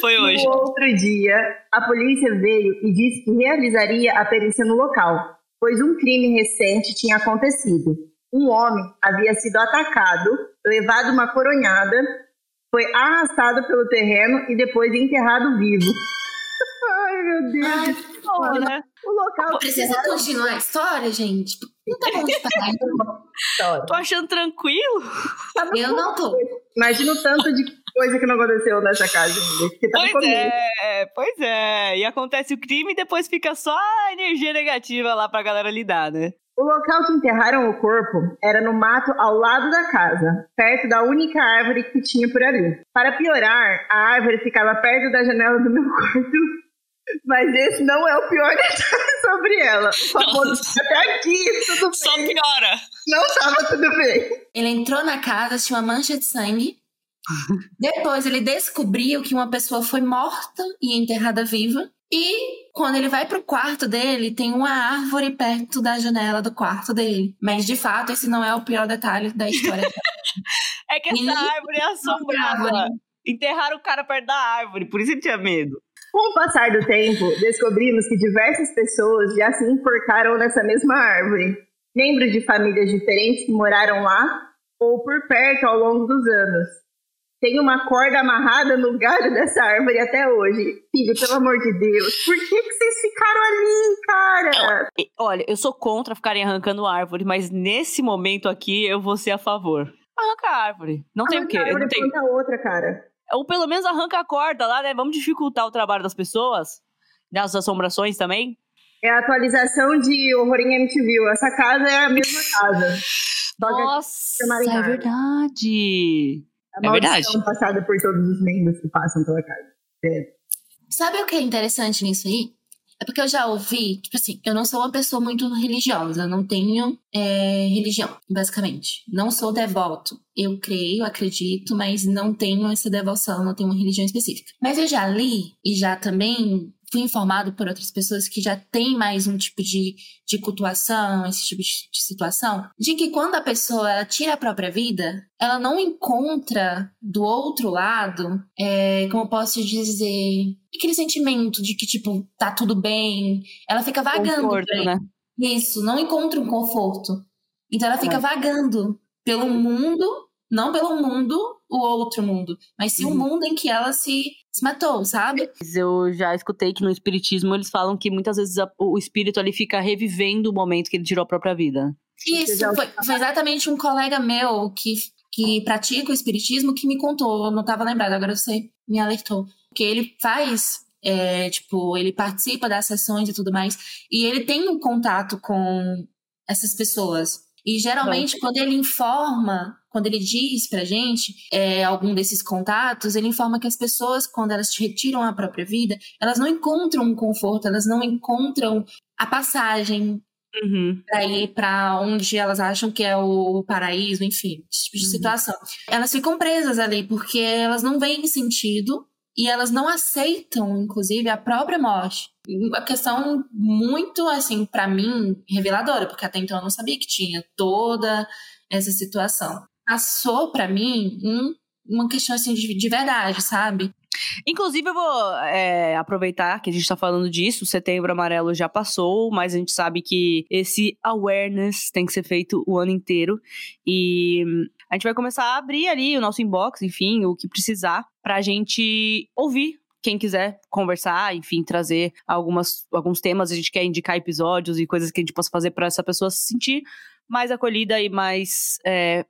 S1: Foi hoje.
S2: No outro dia, a polícia veio e disse que realizaria a perícia no local, pois um crime recente tinha acontecido. Um homem havia sido atacado, levado uma coronhada, foi arrastado pelo terreno e depois enterrado vivo. Ai, meu Deus.
S1: Pô, né?
S2: O local
S3: Precisa continuar a história, gente? Não tá bom de parar.
S2: história.
S1: Tô achando tranquilo.
S3: Eu não tô.
S2: Imagina o tanto de coisa que não aconteceu nessa casa ainda. Tá
S1: Pois é, pois é. E acontece o crime e depois fica só a energia negativa lá pra galera lidar, né?
S2: O local que enterraram o corpo era no mato ao lado da casa, perto da única árvore que tinha por ali. Para piorar, a árvore ficava perto da janela do meu quarto. Mas esse não é o pior detalhe sobre ela. Só
S1: Nossa.
S2: até aqui, tudo
S1: Só
S2: bem.
S1: piora.
S2: Não tava tudo bem.
S3: Ele entrou na casa, tinha uma mancha de sangue. Depois ele descobriu que uma pessoa foi morta e enterrada viva. E quando ele vai pro quarto dele, tem uma árvore perto da janela do quarto dele. Mas de fato, esse não é o pior detalhe da história.
S1: É que essa
S3: Ih,
S1: árvore é assombrada.
S3: árvore.
S1: Enterraram o cara perto da árvore, por isso ele tinha medo.
S2: Com o passar do tempo, descobrimos que diversas pessoas já se enforcaram nessa mesma árvore. Membros de famílias diferentes que moraram lá ou por perto ao longo dos anos. Tem uma corda amarrada no galho dessa árvore até hoje. Filho, pelo amor de Deus, por que, que vocês ficaram ali, cara?
S1: E, Olha, eu sou contra ficarem arrancando árvore, mas nesse momento aqui eu vou ser a favor. Arranca a árvore. Não tem o quê?
S2: Arranca a
S1: Não
S2: árvore
S1: tem...
S2: planta outra, cara.
S1: Ou pelo menos arranca a corda lá, né? Vamos dificultar o trabalho das pessoas. Das assombrações também.
S2: É a atualização de Horror em MTV. Essa casa é a mesma casa.
S1: Nossa, é verdade.
S2: A
S1: É verdade.
S2: passada por todos os membros que passam pela casa. É.
S3: Sabe o que é interessante nisso aí? É porque eu já ouvi, tipo assim, eu não sou uma pessoa muito religiosa, eu não tenho é, religião, basicamente. Não sou devoto. Eu creio, acredito, mas não tenho essa devoção, não tenho uma religião específica. Mas eu já li e já também fui informado por outras pessoas que já tem mais um tipo de, de cultuação, esse tipo de, de situação, de que quando a pessoa ela tira a própria vida, ela não encontra do outro lado, é, como eu posso dizer, aquele sentimento de que, tipo, tá tudo bem. Ela fica vagando.
S1: Conforto, né?
S3: Isso, não encontra um conforto. Então ela fica
S2: É.
S3: vagando pelo mundo, não pelo mundo, o outro mundo, mas sim o
S1: Uhum.
S3: mundo em que ela se, se matou, sabe?
S1: Mas Eu já escutei que no espiritismo eles falam que muitas vezes a- o espírito ali fica revivendo o momento que ele tirou a própria vida.
S3: Isso, foi, foi exatamente um colega meu que, que pratica o espiritismo que me contou, eu não estava lembrada, agora você me alertou. Que ele faz, é, tipo, ele participa das sessões e tudo mais, e ele tem um contato com essas pessoas. E geralmente, quando ele informa, quando ele diz pra gente é, algum desses contatos, ele informa que as pessoas, quando elas te retiram a própria vida, elas não encontram um conforto, elas não encontram a passagem
S1: Uhum.
S3: para ir para onde elas acham que é o paraíso, enfim, esse tipo de
S1: Uhum.
S3: situação. Elas ficam presas ali porque elas não veem sentido e elas não aceitam, inclusive, a própria morte. Uma questão muito, assim, para mim, reveladora, porque até então eu não sabia que tinha toda essa situação. Passou para mim um- uma questão, assim, de, de verdade, sabe?
S1: Inclusive, eu vou é, aproveitar que a gente tá falando disso. O setembro amarelo já passou, mas a gente sabe que esse awareness tem que ser feito o ano inteiro. E hum, a gente vai começar a abrir ali o nosso inbox, enfim, o que precisar, pra gente ouvir. Quem quiser conversar, enfim, trazer algumas, alguns temas, a gente quer indicar episódios e coisas que a gente possa fazer pra essa pessoa se sentir mais acolhida e mais é,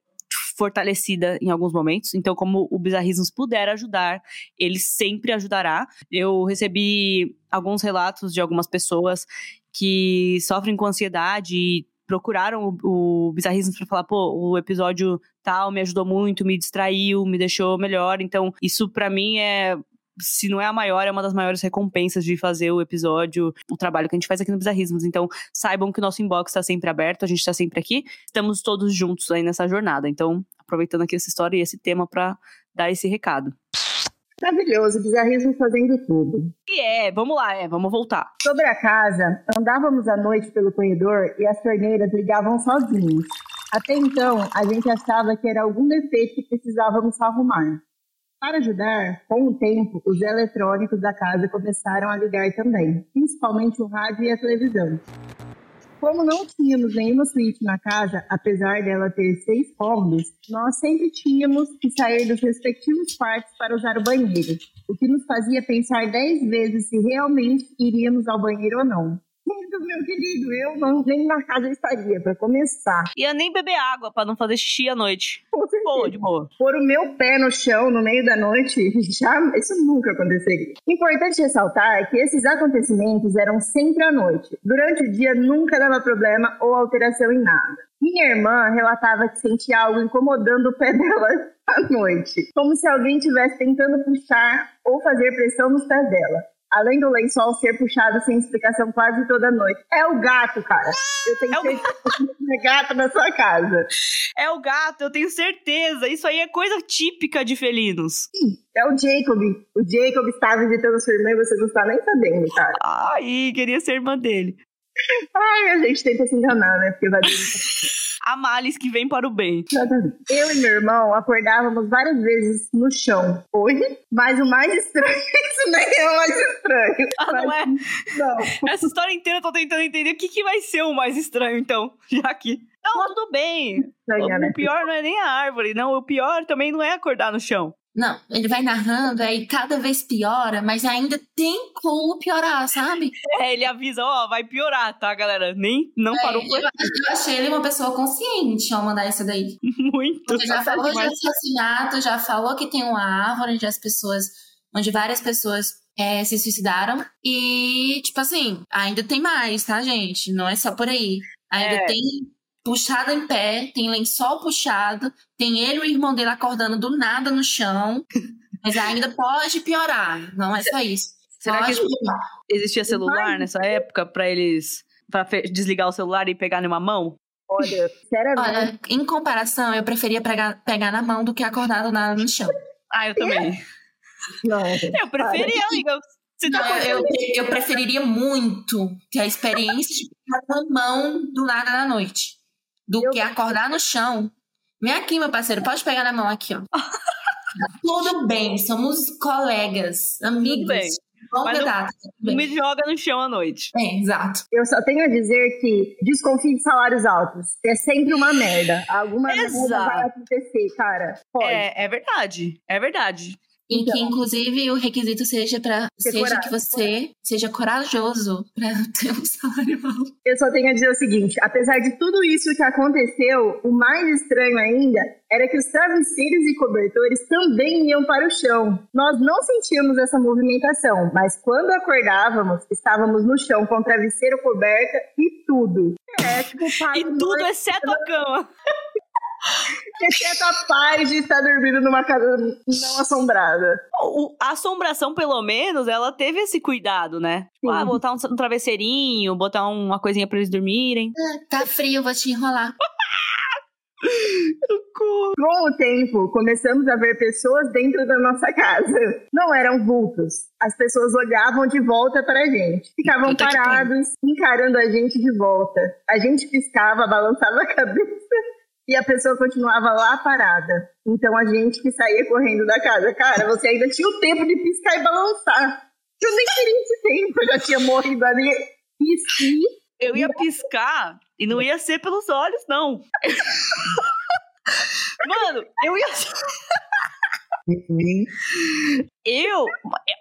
S1: fortalecida em alguns momentos. Então, como o Bizarrismos puder ajudar, ele sempre ajudará. Eu recebi alguns relatos de algumas pessoas que sofrem com ansiedade e procuraram o, o Bizarrismos para falar, pô, o episódio tal me ajudou muito, me distraiu, me deixou melhor. Então, isso para mim é se não é a maior, é uma das maiores recompensas de fazer o episódio, o trabalho que a gente faz aqui no Bizarrismos. Então, saibam que o nosso inbox está sempre aberto, a gente está sempre aqui. Estamos todos juntos aí nessa jornada. Então, aproveitando aqui essa história e esse tema para dar esse recado.
S2: Maravilhoso, bizarrismo fazendo tudo.
S1: E é, vamos lá, é, vamos voltar.
S2: Sobre a casa, andávamos à noite pelo corredor e as torneiras ligavam sozinhas. Até então, a gente achava que era algum defeito que precisávamos arrumar. Para ajudar, com o tempo, os eletrônicos da casa começaram a ligar também, principalmente o rádio e a televisão. Como não tínhamos nenhuma suíte na casa, apesar dela ter seis cômodos, nós sempre tínhamos que sair dos respectivos quartos para usar o banheiro, o que nos fazia pensar dez vezes se realmente iríamos ao banheiro ou não. Meu querido, eu não, nem na casa estaria, para começar.
S1: Ia nem beber água para não fazer xixi à noite.
S2: Com certeza.
S1: Boa, de boa.
S2: pôr o meu pé no chão no meio da noite, já, isso nunca aconteceria. Importante ressaltar que esses acontecimentos eram sempre à noite. Durante o dia nunca dava problema ou alteração em nada. Minha irmã relatava que sentia algo incomodando o pé dela à noite, como se alguém estivesse tentando puxar ou fazer pressão nos pés dela. Além do lençol ser puxado sem explicação quase toda noite. É o gato, cara. Eu tenho
S1: É
S2: certeza que é gato na sua casa.
S1: É o gato, eu tenho certeza. Isso aí é coisa típica de felinos.
S2: É o Jacob. O Jacob está visitando sua irmã e você não está nem sabendo, cara.
S1: Ai, queria ser irmã dele.
S2: Ai, a gente tenta se enganar, né? Porque vai
S1: A males que vem para o bem.
S2: Eu e meu irmão acordávamos várias vezes no chão. Hoje, mas o mais estranho, isso nem é o mais estranho.
S1: Ah, não é?
S2: Não.
S1: Essa história inteira eu tô tentando entender o que, que vai ser o mais estranho, então. Já que. Não, tudo bem. O pior não é nem a árvore, não. O pior também não é acordar no chão.
S3: Não, ele vai narrando, aí cada vez piora, mas ainda tem como piorar, sabe?
S1: É, ele avisa, ó, vai piorar, tá, galera? Nem não parou
S3: É,
S1: por
S3: eu, eu achei ele uma pessoa consciente ao mandar isso daí.
S1: muito.
S3: Você já falou de assassinato, já falou que tem uma árvore onde as pessoas, onde várias pessoas é, se suicidaram. E, tipo assim, ainda tem mais, tá, gente? Não é só por aí. Ainda
S1: É.
S3: tem puxado em pé, tem lençol puxado, tem ele e o irmão dele acordando do nada no chão. Mas ainda pode piorar, não é só isso.
S1: Será
S3: pode
S1: que-
S3: piorar.
S1: Existia celular nessa época pra eles. Pra fe- desligar o celular e pegar numa mão?
S2: Olha.
S3: Olha, em comparação, eu preferia pegar, pegar na mão do que acordar do nada no chão.
S1: Ah, eu também.
S2: Não,
S1: Eu preferia, amiga. Você tá
S3: Não, eu, eu preferiria muito ter a experiência de pegar na mão do nada na noite. Do
S2: Eu-
S3: que acordar no chão. Vem aqui, meu parceiro, pode pegar na mão aqui, ó. Tudo bem, somos colegas, amigos.
S1: Mas não- Não me joga no chão à noite.
S3: É, exato.
S2: Eu só tenho a dizer que desconfie de salários altos. É sempre uma merda. Alguma merda
S1: Exato.
S2: vai acontecer, cara. Pode.
S1: É, é verdade. É verdade.
S3: E que,
S2: Então.
S3: inclusive, o requisito seja para seja
S2: coragem,
S3: que você seja corajoso para ter um salário alto.
S2: Eu só tenho a dizer o seguinte: apesar de tudo isso que aconteceu, o mais estranho ainda era que os travesseiros e cobertores também iam para o chão. Nós não sentíamos essa movimentação, mas quando acordávamos, estávamos no chão com travesseiro coberta e tudo. É, tipo,
S1: E tudo exceto a cama.
S2: exceto a paz de estar dormindo numa casa não assombrada.
S1: O- a assombração, pelo menos, ela teve esse cuidado, né? Tipo,
S2: Sim.
S1: Ah, botar um, um travesseirinho, botar uma coisinha pra eles dormirem.
S3: Tá frio, vou te enrolar.
S2: Com o tempo, começamos a ver pessoas dentro da nossa casa. Não eram vultos. As pessoas olhavam de volta para a gente. Ficavam
S3: Puta que
S2: parados, encarando a gente de volta. A gente piscava, balançava a cabeça e a pessoa continuava lá parada. Então a gente que saía correndo da casa. Cara, você ainda tinha o tempo de piscar e balançar. Eu nem queria esse tempo, eu já tinha morrido ali. Pisci.
S1: Eu ia piscar e não ia ser pelos olhos, não. Mano, eu ia. Eu.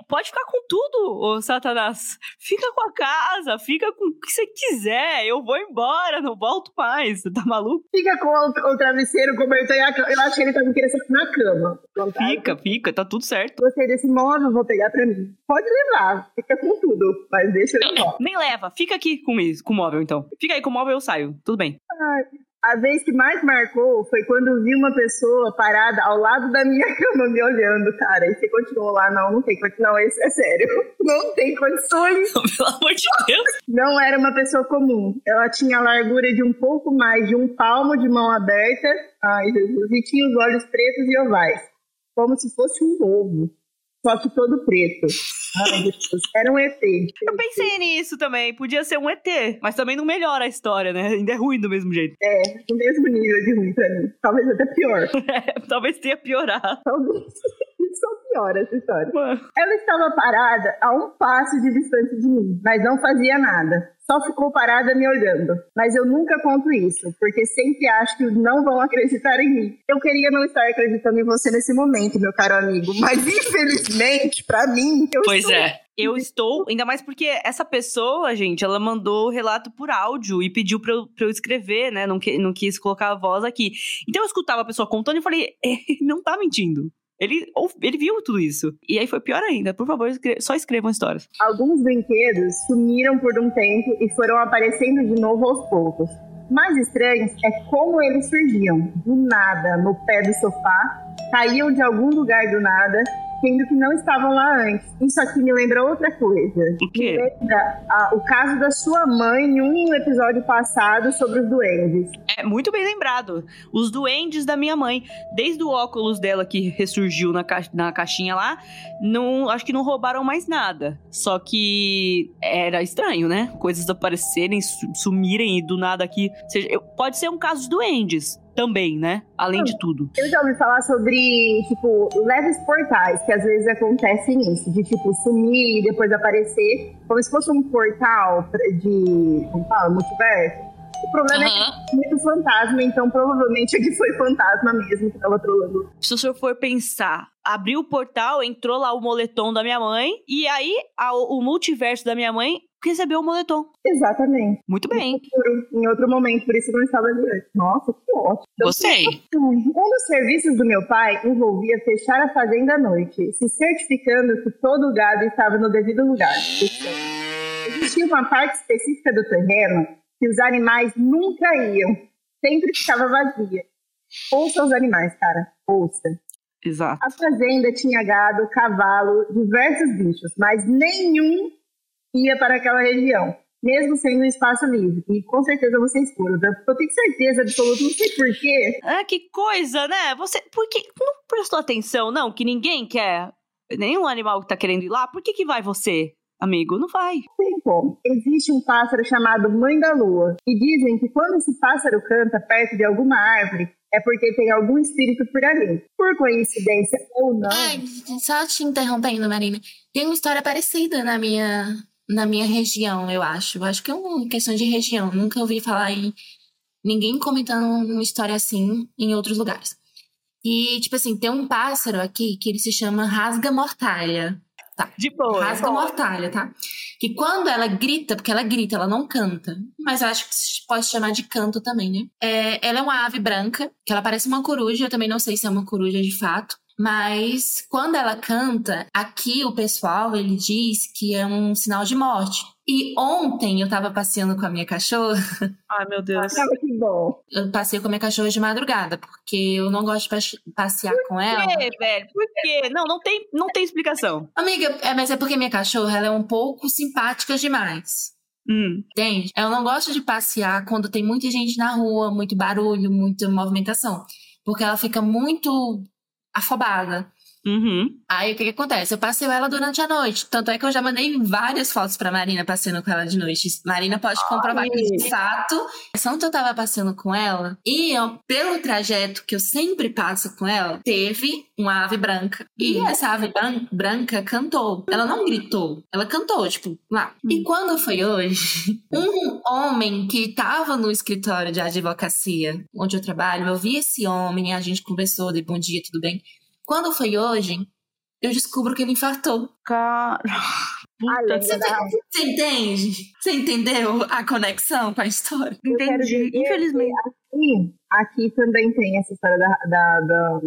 S1: Pode ficar com tudo, ô Satanás. Fica com a casa, fica com o que você quiser. Eu vou embora, não volto mais. Você tá maluco?
S2: Fica com o, o travesseiro, o cobertor e a cama. Eu acho que ele tava querendo ficar na cama.
S1: Fica, fica, tá tudo certo.
S2: Gostei desse móvel, vou pegar pra mim. Pode levar, fica com tudo, mas deixa ele embora.
S1: Nem leva, fica aqui com isso, com o móvel então. Fica aí com o móvel eu saio, tudo bem.
S2: A vez que mais marcou foi quando vi uma pessoa parada ao lado da minha cama me olhando, cara. E você continuou lá, não, não tem condição. Não, isso é sério. Não tem condições.
S1: Pelo amor de Deus.
S2: Não era uma pessoa comum. Ela tinha a largura de um pouco mais de um palmo de mão aberta. Ai, Jesus. E tinha os olhos pretos e ovais. Como se fosse um lobo. Só que todo preto. Ai. Era um ET.
S1: Eu pensei nisso também, podia ser um ET, mas também não melhora a história, né? Ainda é ruim do mesmo jeito.
S2: É, o mesmo nível de ruim pra mim. Talvez até pior.
S1: Talvez tenha piorado.
S2: Talvez. Pior essa história.
S1: Mano.
S2: Ela estava parada a um passo de distância de mim, mas não fazia nada. Só ficou parada me olhando. Mas eu nunca conto isso, porque sempre acho que não vão acreditar em mim. Eu queria não estar acreditando em você nesse momento, meu caro amigo, mas infelizmente, pra mim, eu
S1: Pois
S2: estou-
S1: é. Eu estou, ainda mais porque essa pessoa, gente, ela mandou o relato por áudio e pediu pra eu, pra eu escrever, né? Não, que- não quis colocar a voz aqui. Então eu escutava a pessoa contando e falei, ele não tá mentindo. Ele, ele viu tudo isso. E aí foi pior ainda. Por favor, só escrevam histórias.
S2: Alguns brinquedos sumiram por um tempo e foram aparecendo de novo aos poucos. Mais estranho é como eles surgiam. Do nada, no pé do sofá, caíam de algum lugar do nada, sendo que não estavam lá antes. Isso aqui me lembra outra coisa.
S1: O quê?
S2: Lembra ah, o caso da sua mãe em um episódio passado sobre os duendes.
S1: É muito bem lembrado. Os duendes da minha mãe. Desde o óculos dela que ressurgiu na, ca- na caixinha lá, não, acho que não roubaram mais nada. Só que era estranho, né? Coisas aparecerem, su- sumirem e do nada aqui. Seja, pode ser um caso de duendes também, né? Além de tudo.
S2: Eu já ouvi falar sobre, tipo, leves portais, que às vezes acontecem isso, de, tipo, sumir e depois aparecer, como se fosse um portal de, como fala, multiverso. O problema é que é muito fantasma, então provavelmente aqui foi fantasma mesmo que tava trolando.
S1: Se o senhor for pensar, abriu o portal, entrou lá o moletom da minha mãe, e aí a- o multiverso da minha mãe recebeu o moletom.
S2: Exatamente.
S1: Muito bem.
S2: Em outro momento, por isso não estava ali antes. Nossa, que ótimo.
S3: Gostei.
S2: Um dos serviços do meu pai envolvia fechar a fazenda à noite, se certificando que todo o gado estava no devido lugar. Existia uma parte específica do terreno que os animais nunca iam, sempre ficava vazia. Ouça os animais, cara. Ouça.
S1: Exato.
S2: A fazenda tinha gado, cavalo, diversos bichos, mas nenhum ia para aquela região, mesmo sendo um espaço livre. E com certeza vocês foram. Eu tenho certeza absoluta, não sei porquê.
S1: Ah, que coisa, né? Você. Por que não prestou atenção, não? Que ninguém quer. Nenhum animal que tá querendo ir lá. Por que, que vai você, amigo? Não vai.
S2: Tem como. Existe um pássaro chamado Mãe da Lua. E dizem que quando esse pássaro canta perto de alguma árvore, é porque tem algum espírito por ali. Por coincidência ou não.
S3: Ai, só te interrompendo, Marina. Tem uma história parecida na minha, na minha região, eu acho. Eu acho que é uma questão de região. Nunca ouvi falar em ninguém comentando uma história assim em outros lugares. E, tipo assim, tem um pássaro aqui que ele se chama rasga mortalha. Tá.
S1: De boa.
S3: Rasga mortalha, tá? Que quando ela grita, porque ela grita, ela não canta. Mas eu acho que se pode chamar de canto também, né? É, ela é uma ave branca, que ela parece uma coruja. Eu também não sei se é uma coruja de fato. Mas quando ela canta, aqui o pessoal ele diz que é um sinal de morte. E ontem eu tava passeando com a minha cachorra.
S1: Ai, meu Deus.
S2: Ah, que bom.
S3: Eu passei com a minha cachorra de madrugada, porque eu não gosto de passe- passear com ela.
S1: Por quê, velho? Por quê? Não, não tem, não tem explicação.
S3: Amiga, é, mas é porque minha cachorra ela é um pouco simpática demais.
S1: Hum.
S3: Entende? Eu não gosto de passear quando tem muita gente na rua, muito barulho, muita movimentação. Porque ela fica muito afobada.
S1: Uhum.
S3: Aí o que, que acontece? Eu passeio ela durante a noite. Tanto é que eu já mandei várias fotos pra Marina passeando com ela de noite. Marina pode comprovar que de fato, tanto eu tava passeando com ela, e ó, pelo trajeto que eu sempre passo com ela, teve uma ave branca. E essa ave bran- branca cantou. Ela não gritou, ela cantou, tipo, lá. E quando foi hoje, um homem que tava no escritório de advocacia onde eu trabalho, eu vi esse homem, a gente conversou, dei bom dia, tudo bem. Quando foi hoje, eu descubro que ele infartou.
S1: Cara. Puta,
S3: Você, você entende? Você entendeu a conexão com a história?
S1: Entendi.
S2: dizer
S1: Infelizmente.
S2: Sim, aqui também tem essa história da, da, da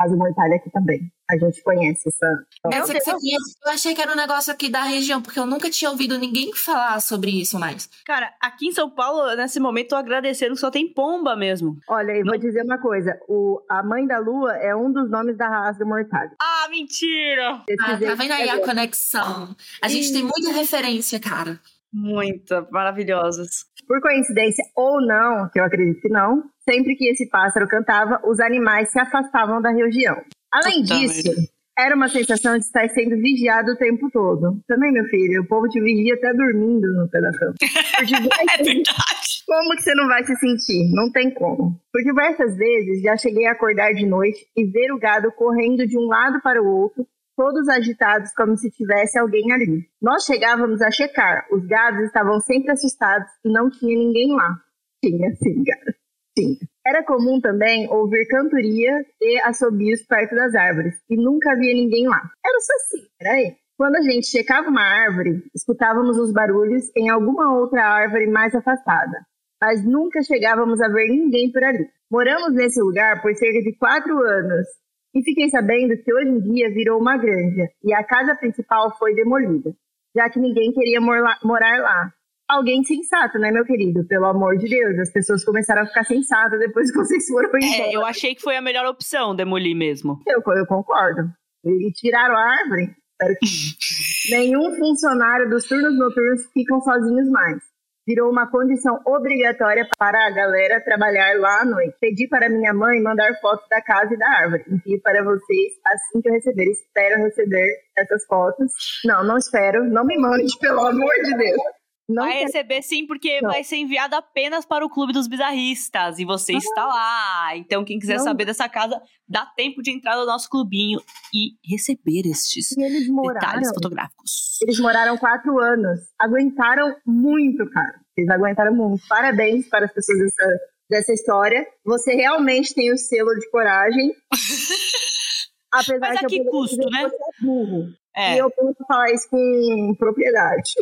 S2: Asa Mortalha aqui também. A gente conhece essa.
S3: Essa que você conhece, eu achei que era um negócio aqui da região, porque eu nunca tinha ouvido ninguém falar sobre isso mais.
S1: Cara, aqui em São Paulo, nesse momento, tô agradecendo só tem pomba mesmo.
S2: Olha, eu vou dizer uma coisa: o, a Mãe da Lua é um dos nomes da Asa Mortalha.
S1: Ah, mentira!
S3: Ah, tá vendo aí a
S2: agora.
S3: conexão? A gente tem muita referência, cara.
S1: Muita, maravilhosas.
S2: Por coincidência ou não, que eu acredito que não, sempre que esse pássaro cantava, os animais se afastavam da região. Além disso, era uma sensação de estar sendo vigiado o tempo todo. Também, meu filho, o povo te vigia até dormindo no pé da cama. Por diversas-
S1: verdade.
S2: Como que você não vai se sentir? Não tem como. Por diversas vezes já cheguei a acordar de noite e ver o gado correndo de um lado para o outro, todos agitados como se tivesse alguém ali. Nós chegávamos a checar. Os gados estavam sempre assustados e não tinha ninguém lá. Tinha, sim, gado. Tinha. Era comum também ouvir cantoria e assobios perto das árvores e nunca havia ninguém lá. Era só assim, era aí. Quando a gente checava uma árvore, escutávamos os barulhos em alguma outra árvore mais afastada mas nunca chegávamos a ver ninguém por ali. Moramos nesse lugar por cerca de quatro anos e fiquei sabendo que hoje em dia virou uma granja e a casa principal foi demolida, já que ninguém queria morar lá. Alguém sensato, né, meu querido? Pelo amor de Deus, as pessoas começaram a ficar sensatas depois que vocês foram embora.
S1: É, eu achei que foi a melhor opção demolir mesmo.
S2: Eu, eu concordo. E tiraram a árvore. Espero que nenhum funcionário dos turnos noturnos ficam sozinhos mais. Virou uma condição obrigatória para a galera trabalhar lá à noite. Pedi para minha mãe mandar fotos da casa e da árvore. Envio para vocês assim que eu receber. Espero receber essas fotos. Não, não espero. Não me mande, pelo amor de Deus. Não
S1: vai
S2: quero.
S1: receber sim, porque
S2: Não.
S1: vai ser enviado apenas para o Clube dos Bizarristas. E você está lá. Então, quem quiser
S2: Não.
S1: saber dessa casa, dá tempo de entrar no nosso clubinho e receber estes
S2: E eles moraram.
S1: detalhes fotográficos.
S2: Eles moraram quatro anos. Aguentaram muito, cara. Eles aguentaram muito. Parabéns para as pessoas dessa, dessa história. Você realmente tem o selo de coragem. Apesar
S1: Mas a
S2: que
S1: que custo, né?
S2: você é burro.
S1: É.
S2: E eu posso falar isso com propriedade.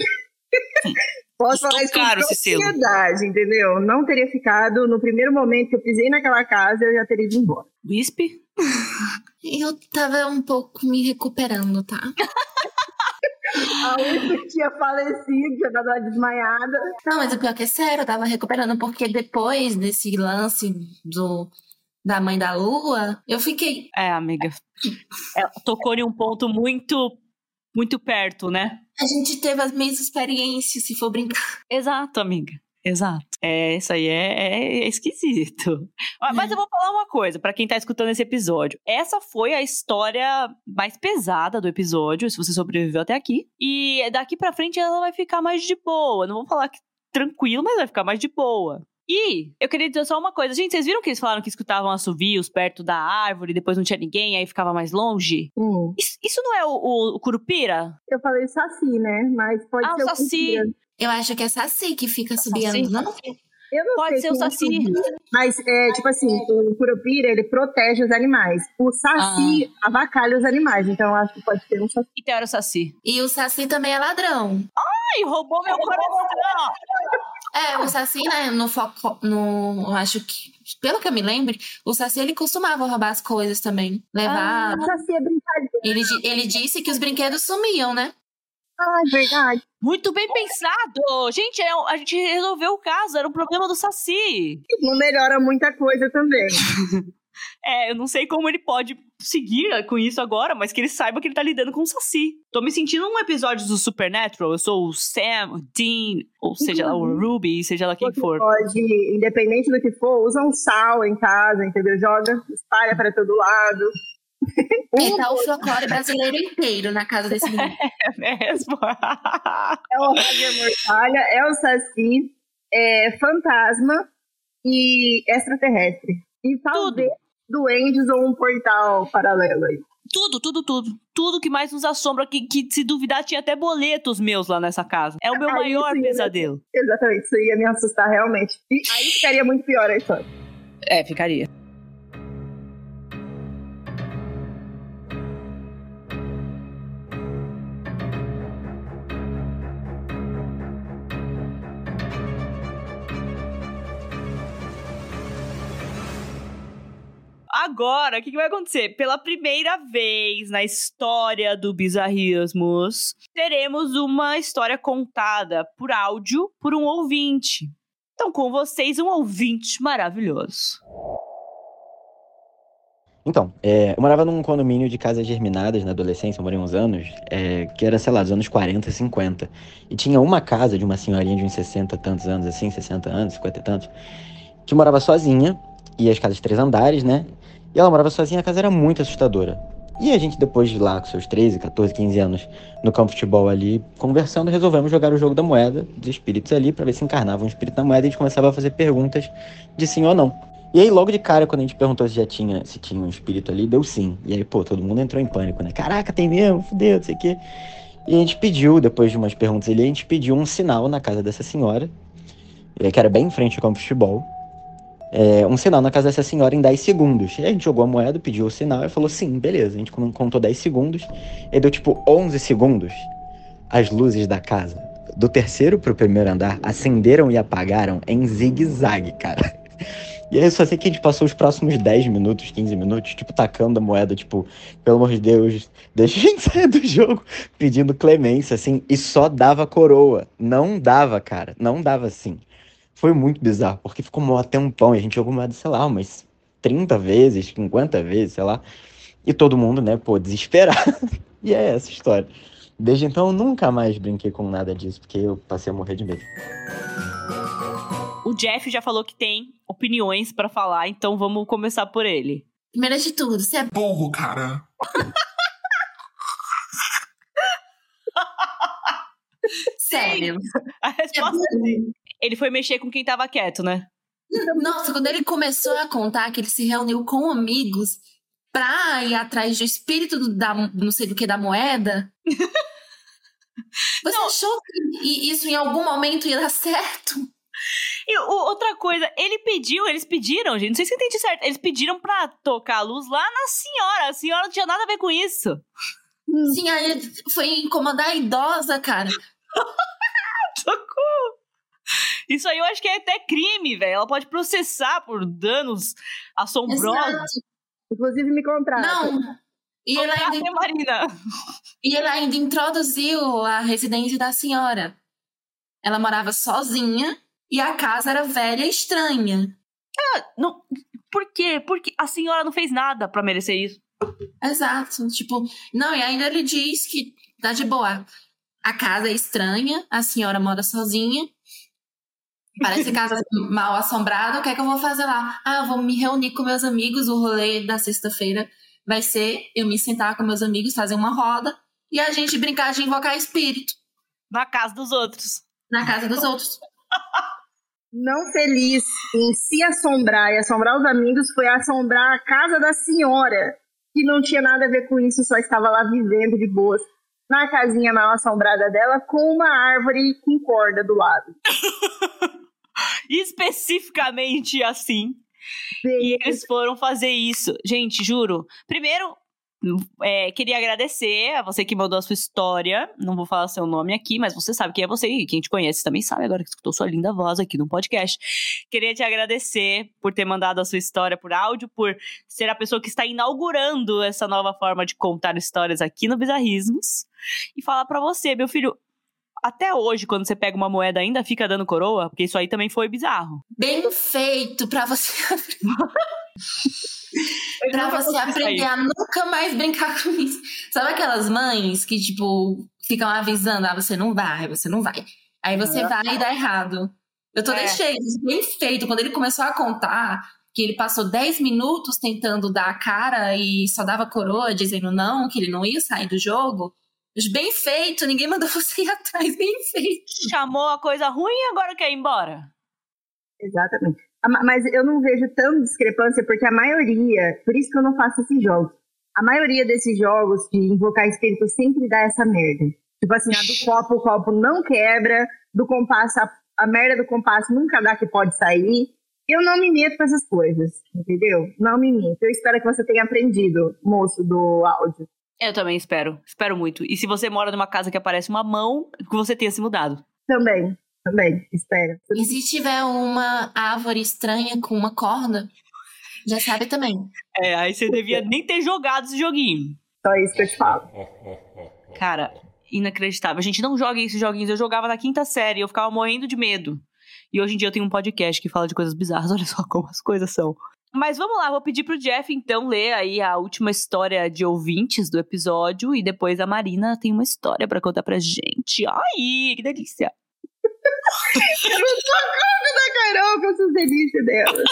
S2: Posso
S1: Custou
S2: falar isso
S1: caro
S2: com propriedade, entendeu? Não teria ficado. No primeiro momento que eu pisei naquela casa, eu já teria ido embora.
S1: Wisp?
S3: Eu tava um pouco me recuperando, tá?
S2: A que tinha falecido, tinha dado uma desmaiada.
S3: Não, mas o pior que é sério, eu tava recuperando, porque depois desse lance do, da mãe da lua, eu fiquei.
S1: É, amiga. Ela tocou em um ponto muito, muito perto, né?
S3: A gente teve as mesmas experiências, se for brincar.
S1: Exato, amiga. Exato. É, isso aí é, é esquisito. Ah, Mas eu vou falar uma coisa pra quem tá escutando esse episódio. Essa foi a história mais pesada do episódio, se você sobreviveu até aqui. E daqui pra frente ela vai ficar mais de boa. Não vou falar que tranquilo, mas vai ficar mais de boa. E eu queria dizer só uma coisa. Gente, vocês viram que eles falaram que escutavam assovios perto da árvore, depois não tinha ninguém, aí ficava mais longe?
S2: Hum.
S1: Isso, isso não é o, o- o Curupira?
S2: Eu falei saci, né? Mas pode
S1: Ah, o
S2: ser
S1: Saci.
S2: Curupira.
S3: Eu acho que é Saci que fica subiando,
S1: Saci?
S3: não?
S2: Eu não
S1: Pode
S2: sei
S1: ser o
S2: é
S1: Saci.
S2: Curupira. Mas, é, tipo assim, o Curupira, ele protege os animais. O Saci
S1: Ah.
S2: avacalha os animais. Então, eu acho que pode ser um Saci.
S1: Então era o Saci.
S3: E o Saci também é ladrão.
S1: Ai, roubou meu coração!
S3: É, o Saci, né, no foco, no, acho que, pelo que eu me lembre, o Saci, ele costumava roubar as coisas também, levar,
S2: O Saci é brincadeira.
S3: ele, ele disse que os brinquedos sumiam, né?
S2: Ah, é verdade.
S1: Muito bem pensado! Gente, é um- a gente resolveu o caso, era um problema do Saci.
S2: Não melhora muita coisa também.
S1: É, eu não sei como ele pode seguir com isso agora, mas que ele saiba que ele tá lidando com o Saci. Tô me sentindo num episódio do Supernatural. Eu sou o Sam, o Dean, ou seja lá, o Ruby, seja lá quem
S2: Você
S1: for.
S2: pode, independente do que for, usa um sal em casa, entendeu? Joga, espalha para todo lado.
S3: E tá o folclore brasileiro inteiro na casa desse menino.
S1: É mesmo?
S2: É o Roger Mortalha, é o Saci, é fantasma e extraterrestre. E talvez duendes ou um portal paralelo aí.
S1: tudo, tudo, tudo. Tudo que mais nos assombra, que, que se duvidar tinha até boletos meus lá nessa casa. É o meu
S2: Aí
S1: maior pesadelo.
S2: Exatamente, isso ia me assustar realmente. E aí ficaria muito pior a história.
S1: É, ficaria. Agora, o que, que vai acontecer? Pela primeira vez na história do Bizarrismos, teremos uma história contada por áudio por um ouvinte. Então, com vocês, um ouvinte maravilhoso.
S6: Então, é, eu morava num condomínio de casas germinadas na adolescência, eu morei uns anos, é, que era, sei lá, dos anos 40, 50. E tinha uma casa de uma senhorinha de uns 60 e tantos anos, assim, 60 anos, 50 e tantos, que morava sozinha, e as casas três andares, né? Ela morava sozinha, a casa era muito assustadora. E a gente, depois de lá, com seus 13, 14, 15 anos, no campo de futebol ali, conversando, resolvemos jogar o jogo da moeda, dos espíritos ali, pra ver se encarnava um espírito na moeda, e a gente começava a fazer perguntas de sim ou não. E aí, logo de cara, quando a gente perguntou se já tinha, se tinha um espírito ali, deu sim. E aí, pô, todo mundo entrou em pânico, né? Caraca, tem mesmo, fudeu, não sei o quê. E a gente pediu, depois de umas perguntas ali, a gente pediu um sinal na casa dessa senhora, que era bem em frente ao campo de futebol. É, um sinal na casa dessa senhora em 10 segundos. E a gente jogou a moeda, pediu o sinal e falou sim, beleza. A gente con- contou 10 segundos. E deu tipo 11 segundos. As luzes da casa, do terceiro pro primeiro andar, acenderam e apagaram em zigue-zague, cara. E aí só sei que a gente passou os próximos 10 minutos, 15 minutos, tipo, tacando a moeda, tipo, pelo amor de Deus, deixa a gente sair do jogo, pedindo clemência, assim, e só dava coroa. Não dava, cara, não dava assim. Foi muito bizarro, porque ficou mó tempão, e a gente jogou moeda, sei lá, umas 30 vezes, 50 vezes, sei lá, e todo mundo, né, pô, desesperado. e é essa a história. Desde então eu nunca mais brinquei com nada disso, porque eu passei a morrer de medo.
S1: O Jeff já falou que tem opiniões pra falar, então vamos começar por ele.
S3: Primeiro de tudo, você é
S7: Burro, cara.
S3: sério.
S1: A
S3: é
S1: resposta é sim.
S3: burro.
S1: Ele foi mexer com quem tava quieto, né?
S3: Nossa, quando ele começou a contar que ele se reuniu com amigos pra ir atrás do espírito do- da não sei do que da moeda. Você
S1: Não.
S3: achou que isso em algum momento ia dar certo?
S1: E outra coisa, ele pediu, eles pediram, gente, não sei se eu entendi certo, eles pediram pra tocar a luz lá na senhora. A senhora não tinha nada a ver com isso.
S3: Sim, aí foi incomodar a idosa, cara.
S1: Socorro! Isso aí eu acho que é até crime, velho. Ela pode processar por danos assombrosos.
S3: Exato.
S2: Inclusive, me contrata.
S3: Não. E ela ainda
S1: Marina.
S3: E ele ainda introduziu a residência da senhora. Ela morava sozinha e a casa era velha e estranha.
S1: Não, por quê? Porque a senhora não fez nada pra merecer isso.
S3: Exato. Tipo, não, e ainda ele diz que tá de boa. A casa é estranha, a senhora mora sozinha. Parece casa mal assombrada. O que é que eu vou fazer lá? Ah, eu vou me reunir com meus amigos. O rolê da sexta-feira vai ser eu me sentar com meus amigos, fazer uma roda e a gente brincar de invocar espírito
S1: Na casa dos outros.
S3: na casa dos outros.
S2: Não feliz em se assombrar e assombrar os amigos foi assombrar a casa da senhora, que não tinha nada a ver com isso, só estava lá vivendo de boas. Na casinha mal assombrada dela, com uma árvore com corda do lado.
S1: Especificamente assim. E eles foram fazer isso. Gente, juro. Primeiro, é, queria agradecer a você que mandou a sua história. Não vou falar seu nome aqui, mas você sabe quem é você e quem te conhece também sabe agora que escutou sua linda voz aqui no podcast. Queria te agradecer por ter mandado a sua história por áudio, por ser a pessoa que está inaugurando essa nova forma de contar histórias aqui no Bizarrismos. E falar pra você, meu filho. Até hoje, quando você pega uma moeda, ainda fica dando coroa, porque isso aí também foi bizarro.
S3: Bem feito pra você, pra você aprender a nunca mais brincar com isso. Sabe aquelas mães que, tipo, ficam avisando, ah, você não vai, você não vai. Aí você vai e dá errado. Eu tô
S1: É.
S3: deixei isso bem feito. Quando ele começou a contar que ele passou 10 minutos tentando dar a cara e só dava coroa, dizendo não, que ele não ia sair do jogo. Bem feito, ninguém mandou você ir atrás, bem feito.
S1: Chamou a coisa ruim e agora quer ir embora.
S2: Exatamente. Mas eu não vejo tanta discrepância, porque a maioria, por isso que eu não faço esses jogos. A maioria desses jogos de invocar espírito sempre dá essa merda. Tipo assim, a do copo, o copo não quebra, do compasso, a, a merda do compasso nunca dá que pode sair. Eu não me meto com essas coisas, entendeu? Não me meto. Eu espero que você tenha aprendido, moço do áudio.
S1: Eu também espero. Espero muito. E se você mora numa casa que aparece uma mão, que você tenha se mudado.
S2: Também, também, espero.
S3: E se tiver uma árvore estranha com uma corda, já sabe também.
S1: É, aí você devia nem ter jogado esse joguinho.
S2: Só isso que eu te falo.
S1: Cara, inacreditável. A gente não joga esses joguinhos. Eu jogava na quinta série, eu ficava morrendo de medo. E hoje em dia eu tenho um podcast que fala de coisas bizarras. Olha só como as coisas são. Mas vamos lá, vou pedir pro Jeff então ler aí a última história de ouvintes do episódio e depois a Marina tem uma história pra contar pra gente. Ai, que delícia.
S2: Eu não sou contra da Carol com essas delícias dela.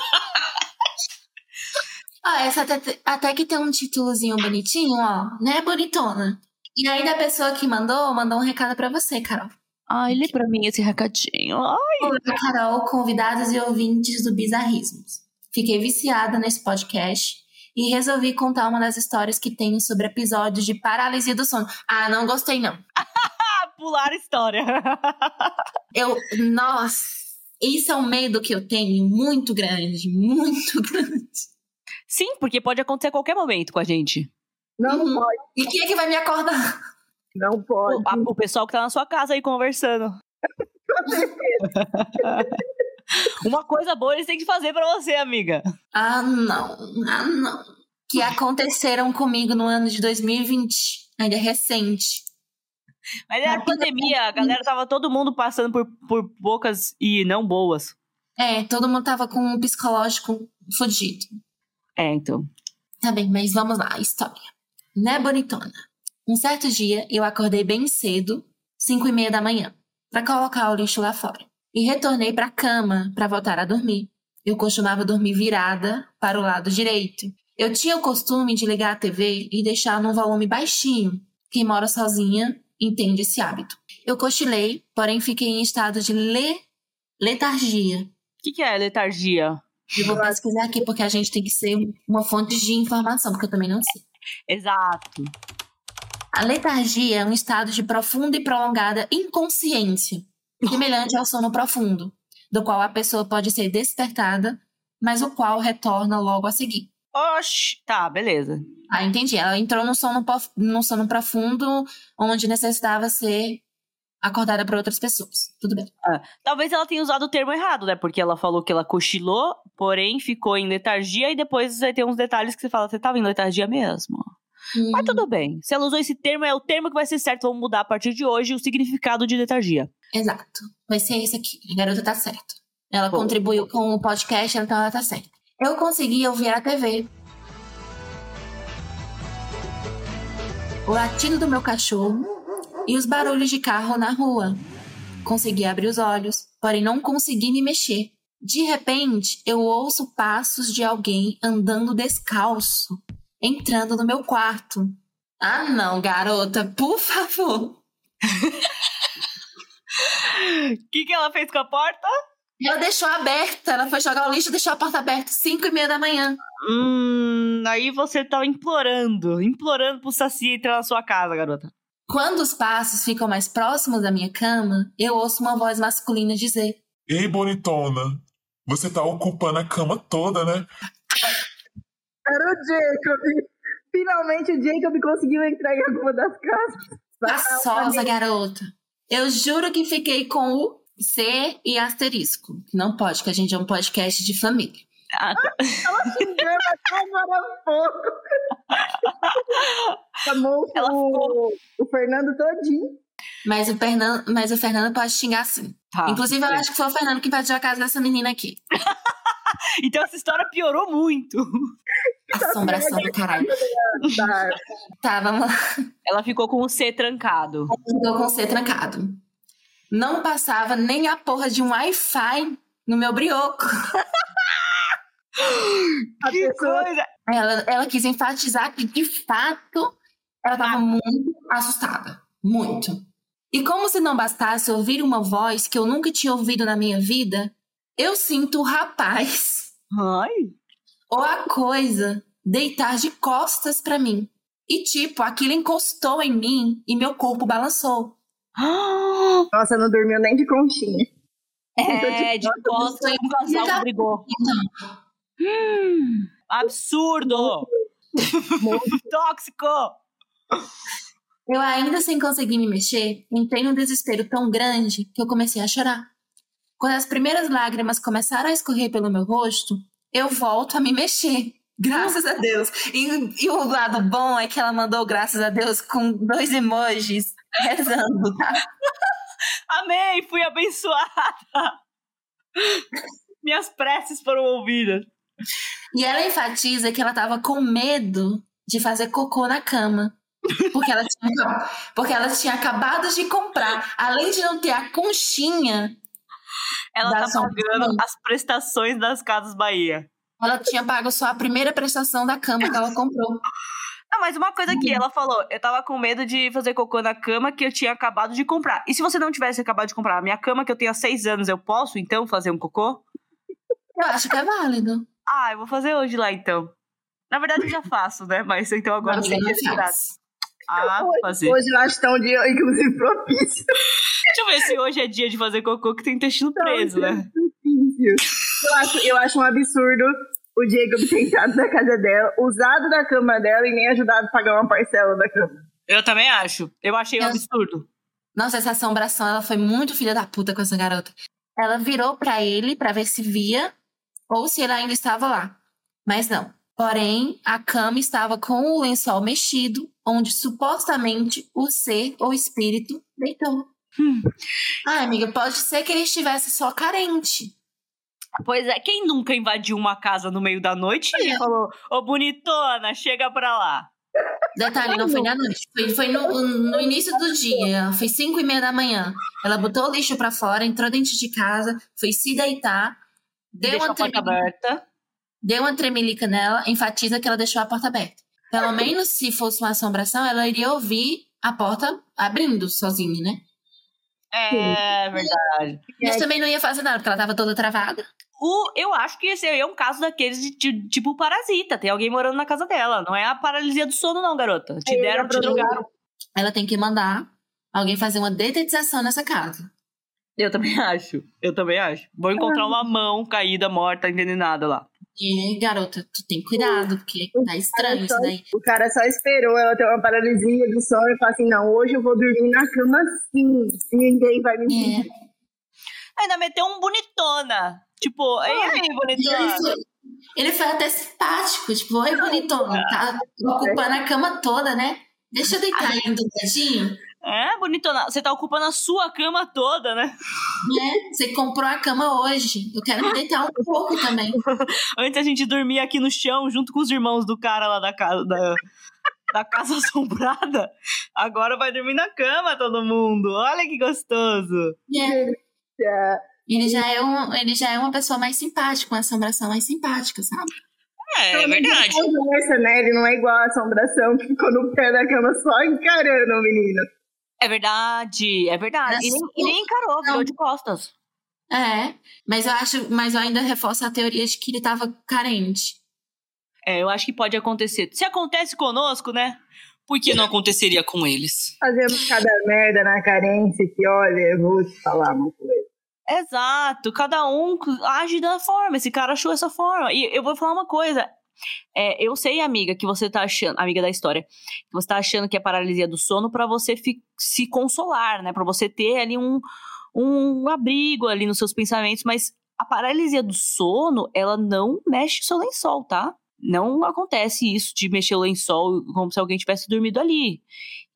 S3: Ah, essa até, até que tem um títulozinho bonitinho, ó. Né, bonitona? E aí, da pessoa que mandou, mandou um recado pra você, Carol.
S1: Ai, lê pra mim esse recadinho. Ai.
S3: Olá, Carol, convidados e ouvintes do Bizarrismos. Fiquei viciada nesse podcast e resolvi contar uma das histórias que tenho sobre episódios de paralisia do sono. Ah, não gostei, não.
S1: Ah, pular a história.
S3: Eu, nossa, isso é um medo que eu tenho muito grande, muito grande.
S1: Sim, porque pode acontecer a qualquer momento com a gente.
S2: Não
S3: Uhum.
S2: pode,
S3: E quem é que vai me acordar?
S2: não pode.
S1: O, a- o pessoal que tá na sua casa aí conversando. Uma coisa boa eles têm que fazer pra você, amiga.
S3: Ah, não, ah, não. Que aconteceram comigo no ano de 2020, ainda é recente.
S1: Mas era pandemia, a galera tava todo mundo passando por, por bocas e não boas.
S3: É, todo mundo tava com um psicológico fudido.
S1: É, então.
S3: Tá bem, mas vamos lá, a história. Né, bonitona? Um certo dia, eu acordei bem cedo, cinco e meia da manhã, pra colocar o lixo lá fora. E retornei pra cama pra voltar a dormir. Eu costumava dormir virada para o lado direito. Eu tinha o costume de ligar a TV e deixar num volume baixinho. Quem mora sozinha entende esse hábito. Eu cochilei, porém fiquei em estado de le... letargia.
S1: O que, que é letargia?
S3: Eu vou pesquisar aqui porque a gente tem que ser uma fonte de informação, porque eu também não sei.
S1: Exato.
S3: A letargia é um estado de profunda e prolongada inconsciência, semelhante ao sono profundo, do qual a pessoa pode ser despertada, mas o qual retorna logo a seguir.
S1: Oxi. Tá, beleza.
S3: Ah, entendi. Ela entrou no sono, no sono profundo, onde necessitava ser acordada por outras pessoas. Tudo bem.
S1: Talvez ela tenha usado o termo errado, né? Porque ela falou que ela cochilou, porém ficou em letargia e depois vai ter uns detalhes que você fala, você tava em letargia mesmo. Mas tudo bem. Se ela usou esse termo, é o termo que vai ser certo. Vamos mudar a partir de hoje o significado de letargia.
S3: Exato. Vai ser esse aqui. A garota tá certa. Ela
S1: Boa.
S3: contribuiu com o podcast, então ela tá certa. Eu consegui ouvir a TV. O latido do meu cachorro e os barulhos de carro na rua. Consegui abrir os olhos, porém não consegui me mexer. De repente, eu ouço passos de alguém andando descalço, entrando no meu quarto. Ah, não, garota, por favor.
S1: O que, que ela fez com a porta?
S3: Ela deixou aberta, ela foi jogar o lixo, deixou a porta aberta, 5 e meia da manhã.
S1: Hum, aí você tava implorando, implorando pro Saci entrar na sua casa, garota.
S3: Quando os passos ficam mais próximos da minha cama, eu ouço uma voz masculina dizer:
S7: Ei, bonitona, você tá ocupando a cama toda, né?
S2: Era o Jacob. Finalmente o Jacob conseguiu entrar em alguma das casas.
S3: Passosa, garota. Eu juro que fiquei com o C e asterisco. Não pode, que a gente é um podcast de família.
S1: Ah, tá.
S2: Ela xingando até agora pouco. Chamou
S1: Ela
S2: o, o Fernando todinho.
S3: Mas o, Fernando, mas o Fernando pode xingar sim.
S1: Tá.
S3: Inclusive, eu acho que foi o Fernando que invadiu a casa dessa menina aqui.
S1: Então essa história piorou muito.
S3: Assombração do caralho.
S2: Tá.
S3: Tá, vamos lá.
S1: Ela ficou com o C trancado.
S3: Ficou com o C trancado. Não passava nem a porra de um Wi-Fi no meu brioco.
S1: Que coisa!
S3: Ela, ela quis enfatizar que, de fato, ela estava muito assustada. Muito. E como se não bastasse ouvir uma voz que eu nunca tinha ouvido na minha vida, eu sinto o rapaz
S1: Ai.
S3: Ou a coisa deitar de costas pra mim. E tipo, aquilo encostou em mim e meu corpo balançou.
S2: Nossa, não dormiu nem de conchinha.
S1: É, de costas um casal brigou. Hum, absurdo! Tóxico!
S3: eu ainda sem conseguir me mexer, entrei num desespero tão grande que eu comecei a chorar. Quando as primeiras lágrimas começaram a escorrer pelo meu rosto, eu volto a me mexer. Graças a Deus. E, e o lado bom é que ela mandou graças a Deus com dois emojis rezando, tá?
S1: Amei, fui abençoada! Minhas preces foram ouvidas.
S3: E ela enfatiza que ela tava com medo de fazer cocô na cama. Porque ela tinha, porque ela tinha acabado de comprar. Além de não ter a conchinha,
S1: Ela tá pagando as prestações das Casas Bahia.
S3: ela tinha pago só a primeira prestação da cama que ela comprou.
S1: Ah, mas uma coisa aqui, ela falou, eu tava com medo de fazer cocô na cama que eu tinha acabado de comprar. E se você não tivesse acabado de comprar a minha cama, que eu tenho há seis anos, eu posso, então, fazer um cocô?
S3: Eu acho que é válido.
S1: Ah, eu vou fazer hoje lá, então. Na verdade, eu já faço, né? Mas então agora eu
S3: Amiga,
S1: tenho
S3: não faz.
S1: Ah, vou fazer.
S2: Hoje eu acho que tá um dia, inclusive, propício.
S1: Deixa eu ver se hoje é dia de fazer cocô que tem intestino preso, né?
S2: Eu acho, eu acho um absurdo o ter entrado na casa dela, usado da cama dela e nem ajudado a pagar uma parcela da cama.
S1: Eu também acho. Eu achei um absurdo.
S3: Nossa, essa assombração, ela foi muito filha da puta com essa garota. Ela virou pra ele pra ver se via ou se ele ainda estava lá. Mas não. Porém, a cama estava com o lençol mexido, onde supostamente o ser ou espírito deitou.
S1: Hum.
S3: Ah, amiga, pode ser que ele estivesse só carente.
S1: Pois é, quem nunca invadiu uma casa no meio da noite e falou, ô bonitona, chega pra lá.
S3: Detalhe, não foi na noite. Foi, foi no, no início do dia. Foi cinco e meia da manhã. Ela botou o lixo pra fora, entrou dentro de casa, foi se deitar, deu
S1: Deixa
S3: uma, tremelica,
S1: aberta.
S3: deu uma tremelica nela, enfatiza que ela deixou a porta aberta. Pelo menos se fosse uma assombração, ela iria ouvir a porta abrindo sozinha, né?
S1: É verdade.
S3: Mas também não ia fazer nada, porque ela tava toda travada.
S1: O, eu acho que esse aí é um caso daqueles de, de- tipo parasita. Tem alguém morando na casa dela. Não é a paralisia do sono, não, garota. Te
S2: Aí
S1: deram, te drogaram.
S3: Ela tem que mandar alguém fazer uma detetização nessa casa.
S1: Eu também acho. Eu também acho. Vou encontrar uma mão caída, morta, envenenada lá.
S3: E, garota, tu tem cuidado, porque tá estranho isso daí.
S2: O cara só esperou ela ter uma paralisia do sono e falou assim: não, hoje eu vou dormir na cama sim. Ninguém vai me
S3: É.
S2: impedir.
S1: Ainda meteu um bonitona. Tipo, e aí, bonitona?
S3: Isso, Ele foi até simpático, tipo, oi, bonitona, tá ocupando a cama toda, né? Deixa eu deitar aí um dedinho.
S1: É, bonitona. Você tá ocupando a sua cama toda, né?
S3: Né? Você comprou a cama hoje. Eu quero me deitar um pouco também.
S1: Antes a gente dormia aqui no chão, junto com os irmãos do cara lá da casa. Da... Da casa assombrada, agora vai dormir na cama todo mundo. Olha que gostoso.
S3: É.
S2: É,
S3: Ele já é um, ele já é uma pessoa mais simpática, uma assombração mais simpática, sabe?
S1: É, é verdade.
S2: Conversa, né? Ele não é igual a assombração que ficou no pé da cama só encarando o menino.
S1: É verdade, é verdade. E nem, e nem encarou, virou de costas.
S3: É, mas eu acho, mas eu ainda reforço a teoria de que ele tava carente.
S1: É, eu acho que pode acontecer. Se acontece conosco, né? Por que não aconteceria com eles?
S2: Fazemos cada merda na carência que, olha, eu vou te falar uma coisa.
S1: Exato, cada um age da forma. Esse cara achou essa forma. E eu vou falar uma coisa. É, eu sei, amiga, que você tá achando, amiga da história, que você tá achando que é paralisia do sono pra você fi- se consolar, né? Pra você ter ali um, um abrigo ali nos seus pensamentos, mas a paralisia do sono, ela não mexe seu lençol, tá? Não acontece isso de mexer o lençol como se alguém tivesse dormido ali.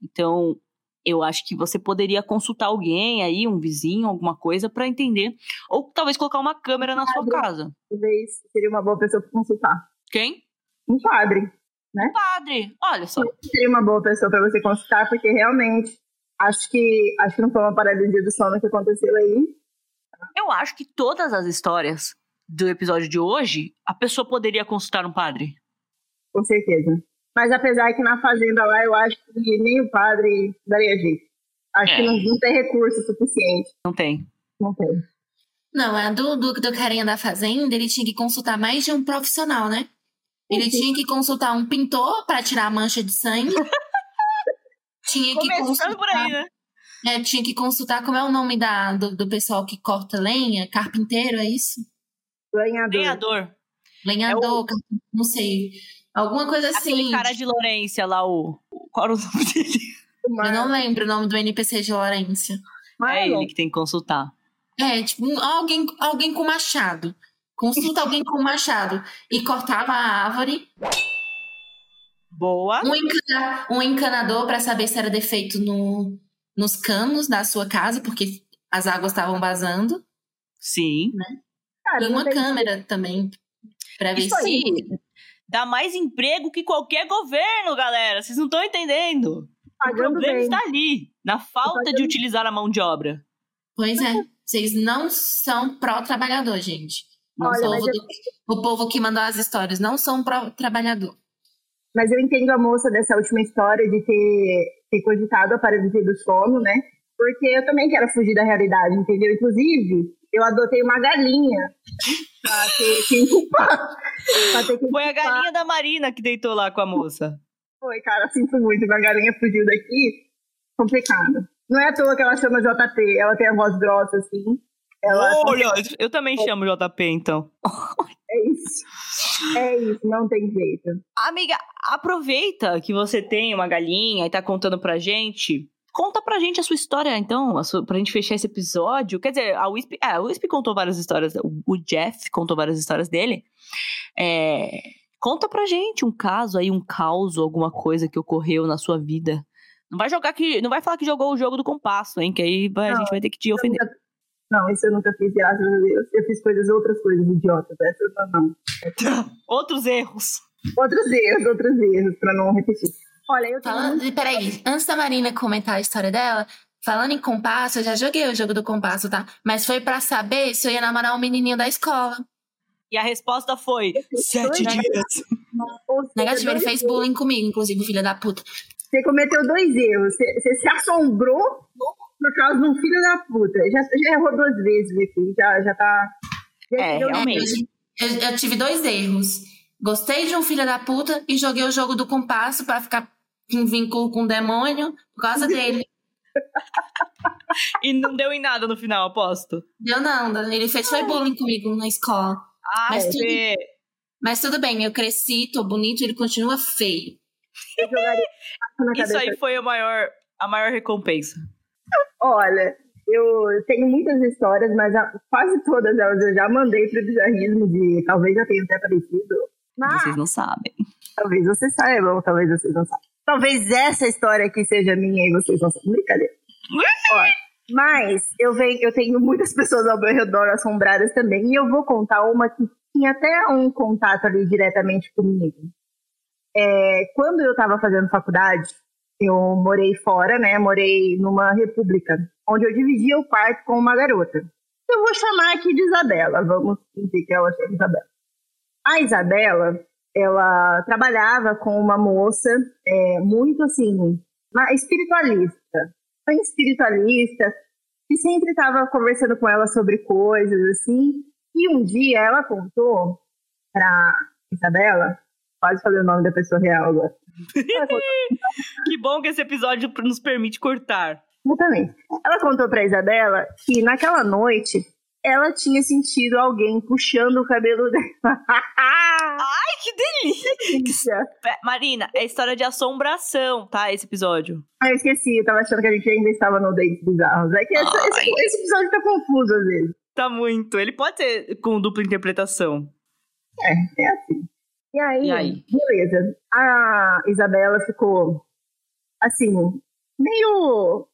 S1: Então, eu acho que você poderia consultar alguém aí, um vizinho, alguma coisa, pra entender. Ou talvez colocar uma câmera na sua casa.
S2: Talvez seria uma boa pessoa pra consultar.
S1: Quem?
S2: Um padre.
S1: Padre. Olha só.
S2: Seria uma boa pessoa pra você consultar, porque realmente acho que acho que não foi uma paralisia do sono que aconteceu aí.
S1: Eu acho que todas as histórias do episódio de hoje, a pessoa poderia consultar um padre.
S2: Com certeza. Mas apesar que na fazenda lá, eu acho que nem o padre daria jeito. Acho
S1: É.
S2: que não, não tem recurso suficiente.
S1: Não tem.
S2: Não tem.
S3: Não, a do, do, do carinha da fazenda, ele tinha que consultar mais de um profissional, né? Ele tinha que consultar um pintor pra tirar a mancha de sangue. tinha que
S1: Começando
S3: consultar,
S1: por aí, né?
S3: é, tinha que consultar como é o nome da, do, do pessoal que corta lenha, carpinteiro, é isso?
S2: Ganhador.
S1: Lenhador.
S3: Lenhador, carpin- não sei. Alguma coisa assim.
S1: Aquele cara de Lorência lá, o. Qual era o nome dele?
S3: Eu não lembro o nome do NPC de Lorência.
S1: É ele que tem que consultar.
S3: É, tipo, alguém, alguém com machado. Consulta alguém com machado. E cortava a árvore.
S1: Boa.
S3: Um, encana- um encanador para saber se era defeito no, nos canos da sua casa, porque as águas estavam vazando.
S1: Sim.
S2: Cara,
S3: e
S2: não
S3: uma câmera também. Pra ver se.
S1: Dá mais emprego que qualquer governo, galera. Vocês não estão entendendo. O
S2: Pagando
S1: problema
S2: bem.
S1: está ali, na falta de utilizar a mão de obra.
S3: Pois é. Vocês não são pró-trabalhador, gente. Não
S2: Olha, mas
S3: o, do- o povo que mandou as histórias não são pró-trabalhador.
S2: Mas eu entendo a moça dessa última história de ter, ter cogitado a paralisia do sono, né? Porque eu também quero fugir da realidade, entendeu? Inclusive, eu adotei uma galinha pra ter que culpar. pra ter que
S1: Foi a galinha da Marina que deitou lá com a moça.
S2: Foi, cara, sinto muito. Uma galinha fugiu daqui. Complicado. Não é à toa que ela chama JP. Ela tem a voz grossa, assim. Ela
S1: Olha, eu também chamo JP, então.
S2: é isso. É isso, não tem jeito.
S1: Amiga, aproveita que você tem uma galinha e tá contando pra gente. Conta pra gente a sua história, então, a sua, pra gente fechar esse episódio. Quer dizer, a Wisp, é, a Wisp contou várias histórias, o- Jeff contou várias histórias dele. É, conta pra gente um caso aí, um caos, alguma coisa que ocorreu na sua vida. Não vai jogar que. Não vai falar que jogou o jogo do compasso, hein? Que aí vai- a gente vai ter que te ofender.
S2: nunca- Não, isso eu nunca fiz, graças a Deus. Eu fiz coisas, outras coisas idiotas. Essas não, não.
S1: Outros erros.
S2: Outros erros, outros erros, pra não repetir. Olha, eu tenho
S3: Falando, e peraí, antes da Marina comentar a história dela, falando em compasso, eu já joguei o jogo do compasso, tá? Mas foi pra saber se eu ia namorar um menininho da escola.
S1: E a resposta foi: sete dias.
S3: Negativo, ele fez bullying comigo, inclusive, filho da puta.
S2: Você cometeu dois erros. Você, você se assombrou por causa de um filho da puta. Já, já errou duas vezes, Vicky. Já, já tá. Já
S1: É, realmente.
S3: Eu, eu tive dois erros. Gostei de um filho da puta e joguei o jogo do compasso pra ficar em vínculo com o demônio por causa dele.
S1: E não deu em nada no final, aposto.
S3: Deu não, ele fez foi bullying comigo na escola.
S1: Ah,
S3: Mas
S1: é.
S3: tudo- Mas tudo bem, eu cresci, tô bonito, ele continua feio.
S1: Isso aí foi a maior, a maior recompensa.
S2: Olha, eu tenho muitas histórias, mas a- quase todas elas eu já mandei pro bizarrismo de talvez já tenha até aparecido. Mas
S1: Vocês não sabem.
S2: talvez vocês saibam, talvez vocês não saibam. Talvez essa história aqui seja minha e vocês não saibam. Brincadeira. Ó, mas eu, venho, eu tenho muitas pessoas ao meu redor assombradas também. E eu vou contar uma que tinha até um contato ali diretamente comigo. É, quando eu estava fazendo faculdade, eu morei fora, né? Morei numa república, onde eu dividia o quarto com uma garota. Eu vou chamar aqui de Isabela, vamos dizer que ela chama Isabela. A Isabela, ela trabalhava com uma moça é, muito assim, uma espiritualista, bem espiritualista, que sempre estava conversando com ela sobre coisas assim. E um dia ela contou pra Isabela, quase falei o nome da pessoa real agora.
S1: Que bom que esse episódio nos permite cortar.
S2: Exatamente. Ela contou pra Isabela que naquela noite ela tinha sentido alguém puxando o cabelo dela.
S1: Ai, que delícia! Marina, é história de assombração, tá? Esse episódio.
S2: Ah, eu esqueci, eu tava achando que a gente ainda estava no Dates Bizarros. É que esse,
S1: Ai.
S2: esse- esse episódio tá confuso às vezes.
S1: Tá muito. Ele pode ser com dupla interpretação.
S2: É, é assim. E aí,
S1: E aí?
S2: beleza. A Isabela ficou, assim, meio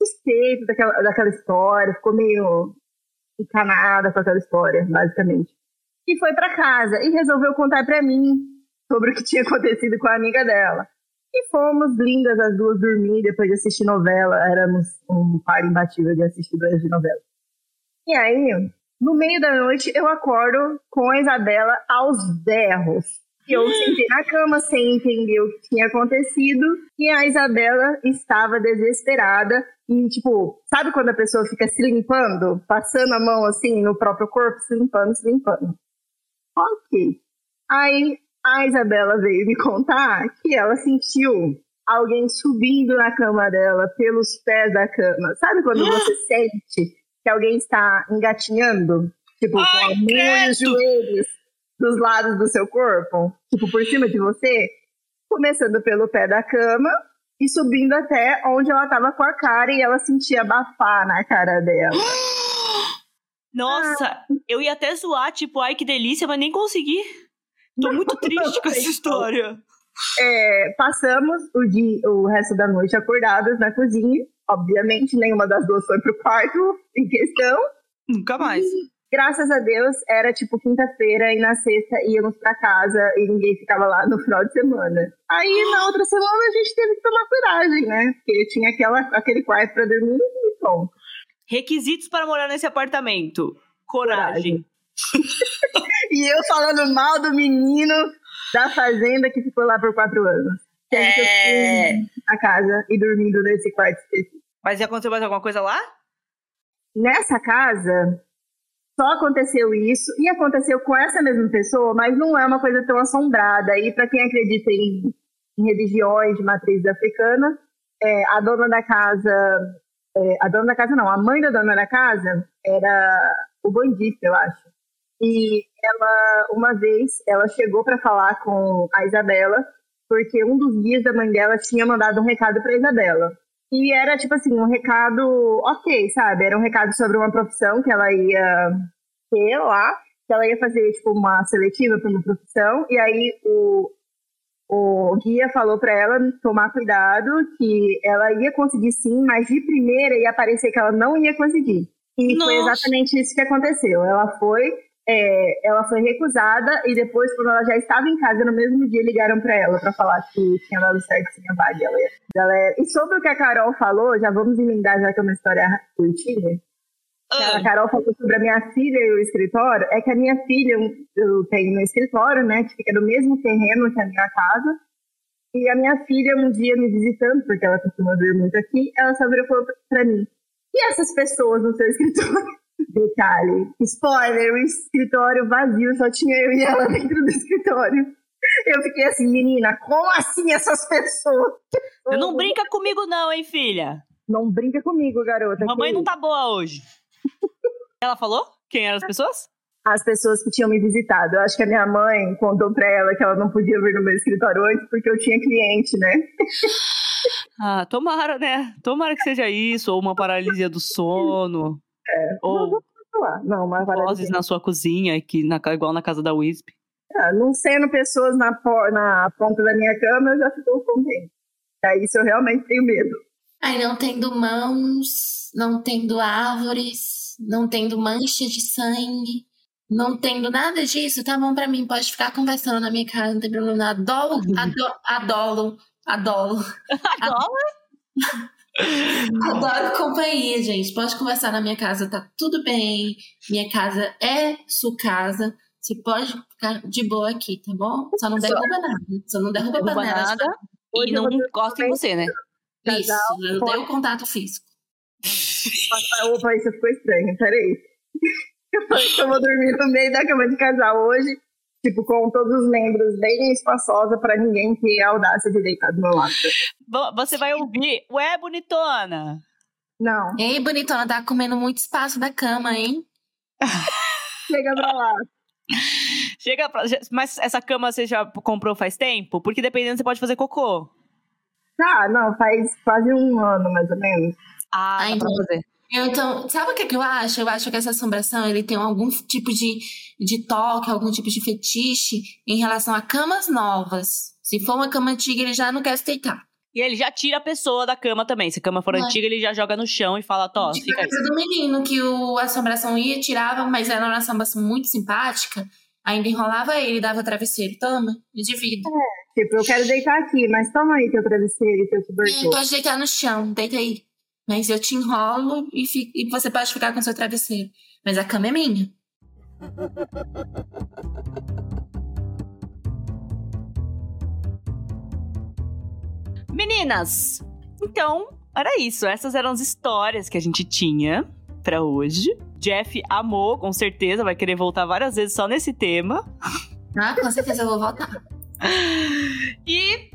S2: suspeita daquela, daquela história, ficou meio encanada com aquela história, basicamente. E foi pra casa e resolveu contar pra mim sobre o que tinha acontecido com a amiga dela. E fomos lindas as duas dormir depois de assistir novela. Éramos um par imbatível de assistidores de novela. E aí, no meio da noite, eu acordo com a Isabela aos berros. Eu sentei na cama sem entender o que tinha acontecido. E a Isabela estava desesperada. E, tipo, sabe quando a pessoa fica se limpando? Passando a mão, assim, no próprio corpo, se limpando, se limpando. Ok. Aí, a Isabela veio me contar que ela sentiu alguém subindo na cama dela pelos pés da cama. Sabe quando você sente que alguém está engatinhando? Tipo,
S1: Ai,
S2: com a mão e os joelhos dos lados do seu corpo? Tipo, por cima de você? Começando pelo pé da cama e subindo até onde ela tava com a cara e ela sentia abafar na cara dela.
S1: Nossa, eu ia até zoar, tipo, ai que delícia, mas nem consegui. Tô muito triste com essa história.
S2: É, passamos o, dia, o resto da noite acordadas na cozinha. Obviamente, nenhuma das duas foi pro quarto em questão.
S1: Nunca mais.
S2: Graças a Deus, era tipo quinta-feira e na sexta íamos pra casa e ninguém ficava lá no final de semana. Aí na outra semana a gente teve que tomar coragem, né? Porque tinha aquela, aquele quarto pra dormir e pronto.
S1: Requisitos para morar nesse apartamento: coragem.
S2: E eu falando mal do menino da fazenda que ficou lá por quatro anos.
S1: É.
S2: na casa e dormindo nesse quarto específico.
S1: Mas aconteceu mais alguma coisa lá?
S2: Nessa casa, só aconteceu isso e aconteceu com essa mesma pessoa, mas não é uma coisa tão assombrada. E para quem acredita em, em religiões de matriz africana, é, a dona da casa, é, a dona da casa não, a mãe da dona da casa era o bandista, eu acho. E ela, uma vez, ela chegou para falar com a Isabela, porque um dos guias da mãe dela tinha mandado um recado para Isabela. E era, tipo assim, um recado ok, sabe? Era um recado sobre uma profissão que ela ia ter lá, que ela ia fazer, tipo, uma seletiva para uma profissão, e aí o, o guia falou para ela tomar cuidado, que ela ia conseguir sim, mas de primeira ia parecer que ela não ia conseguir. E foi
S1: Nossa.
S2: exatamente isso que aconteceu. Ela foi, é, ela foi recusada, e depois, quando ela já estava em casa, no mesmo dia ligaram para ela para falar que tinha dado certo, tinha vaga. Ela, E sobre o que a Carol falou, já vamos emendar, já que é uma história curtinha.
S1: Ah,
S2: A Carol falou sobre a minha filha e o escritório. É que a minha filha, eu- tenho um escritório, né? Que fica no mesmo terreno que a minha casa. E a minha filha, um dia me visitando, porque ela costuma vir muito aqui, ela só virou e falou pra mim: E essas pessoas no seu escritório? Detalhe: spoiler, o escritório vazio, só tinha eu e ela dentro do escritório. Eu fiquei assim, menina, como assim essas pessoas?
S1: Você não brinca comigo, não, hein, filha?
S2: Não brinca comigo, garota.
S1: Mamãe
S2: que
S1: não tá boa hoje. Ela falou? Quem eram as pessoas?
S2: as pessoas que tinham me visitado. Eu acho que a minha mãe contou pra ela que ela não podia vir no meu escritório antes porque eu tinha cliente, né?
S1: Ah, tomara, né? Tomara que seja isso, ou uma paralisia do sono.
S2: É,
S1: Ou
S2: não, falar. Não, mas
S1: vozes
S2: parece
S1: na sua cozinha, que na, igual na casa da Wisp.
S2: Ah, não sendo pessoas na, na ponta da minha cama, eu já fico contente. É isso eu realmente tenho medo.
S3: Aí não tendo mãos, não tendo árvores, não tendo mancha de sangue, não tendo nada disso, tá bom pra mim. Pode ficar conversando na minha casa, não tem problema. Adoro, adoro, adoro, adoro.
S1: Agora?
S3: Adoro companhia, gente. Pode conversar na minha casa, tá tudo bem. Minha casa é sua casa. Você pode ficar de boa aqui, tá bom? Só não derruba nada. Só não derruba,
S1: Derruba nada e não encosta em você, né?
S3: Isso,
S2: Casal,
S3: eu
S2: pode-
S3: dei o contato físico.
S2: Opa, isso ficou estranho, peraí. Eu falei que eu vou dormir no meio da cama de casal hoje, tipo, com todos os membros bem espaçosa pra ninguém ter a audácia de deitar do meu lado.
S1: Vo- Você vai ouvir. Ué, bonitona!
S2: Não,
S3: Ei, bonitona, tá comendo muito espaço da cama, hein?
S2: chega pra lá.
S1: Chega pra... Mas essa cama você já comprou faz tempo? Porque dependendo, você pode fazer cocô.
S2: Tá, não, faz quase um ano, mais ou menos.
S1: Ah, pra
S3: não.
S1: fazer.
S3: Eu, Então, sabe o que, que eu acho? Eu acho que essa assombração ele tem algum tipo de, de toque, algum tipo de fetiche em relação a camas novas. Se for uma cama antiga, ele já não quer se deitar.
S1: E ele já tira a pessoa da cama também. Se a cama for
S3: Vai.
S1: antiga, ele já joga no chão e fala, Tó,
S3: Tipo
S1: fica
S3: a
S1: aí.
S3: coisa do menino, que o assombração ia, tirava, mas era uma assombração muito simpática. Ainda enrolava ele, dava travesseiro. Toma, e divida.
S2: Tipo, eu quero deitar aqui, mas toma aí teu travesseiro e teu
S3: É,
S2: cobertor.
S3: pode deitar no chão, deita aí. Mas eu te enrolo e, e você pode ficar com seu travesseiro. Mas a cama é minha.
S1: Meninas, então, era isso. Essas eram as histórias que a gente tinha pra hoje. Jeff amou, com certeza, vai querer voltar várias vezes só nesse tema.
S3: Ah, com certeza eu vou voltar.
S1: E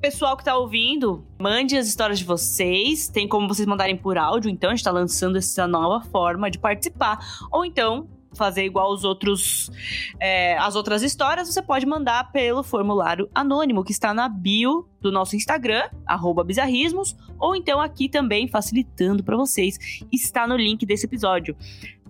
S1: pessoal que tá ouvindo, mande as histórias de vocês. Tem como vocês mandarem por áudio, então a gente tá lançando essa nova forma de participar. Ou então fazer igual os outros é, as outras histórias, você pode mandar pelo formulário anônimo que está na bio do nosso Instagram, bizarrismos, ou então aqui também, facilitando para vocês, está no link desse episódio.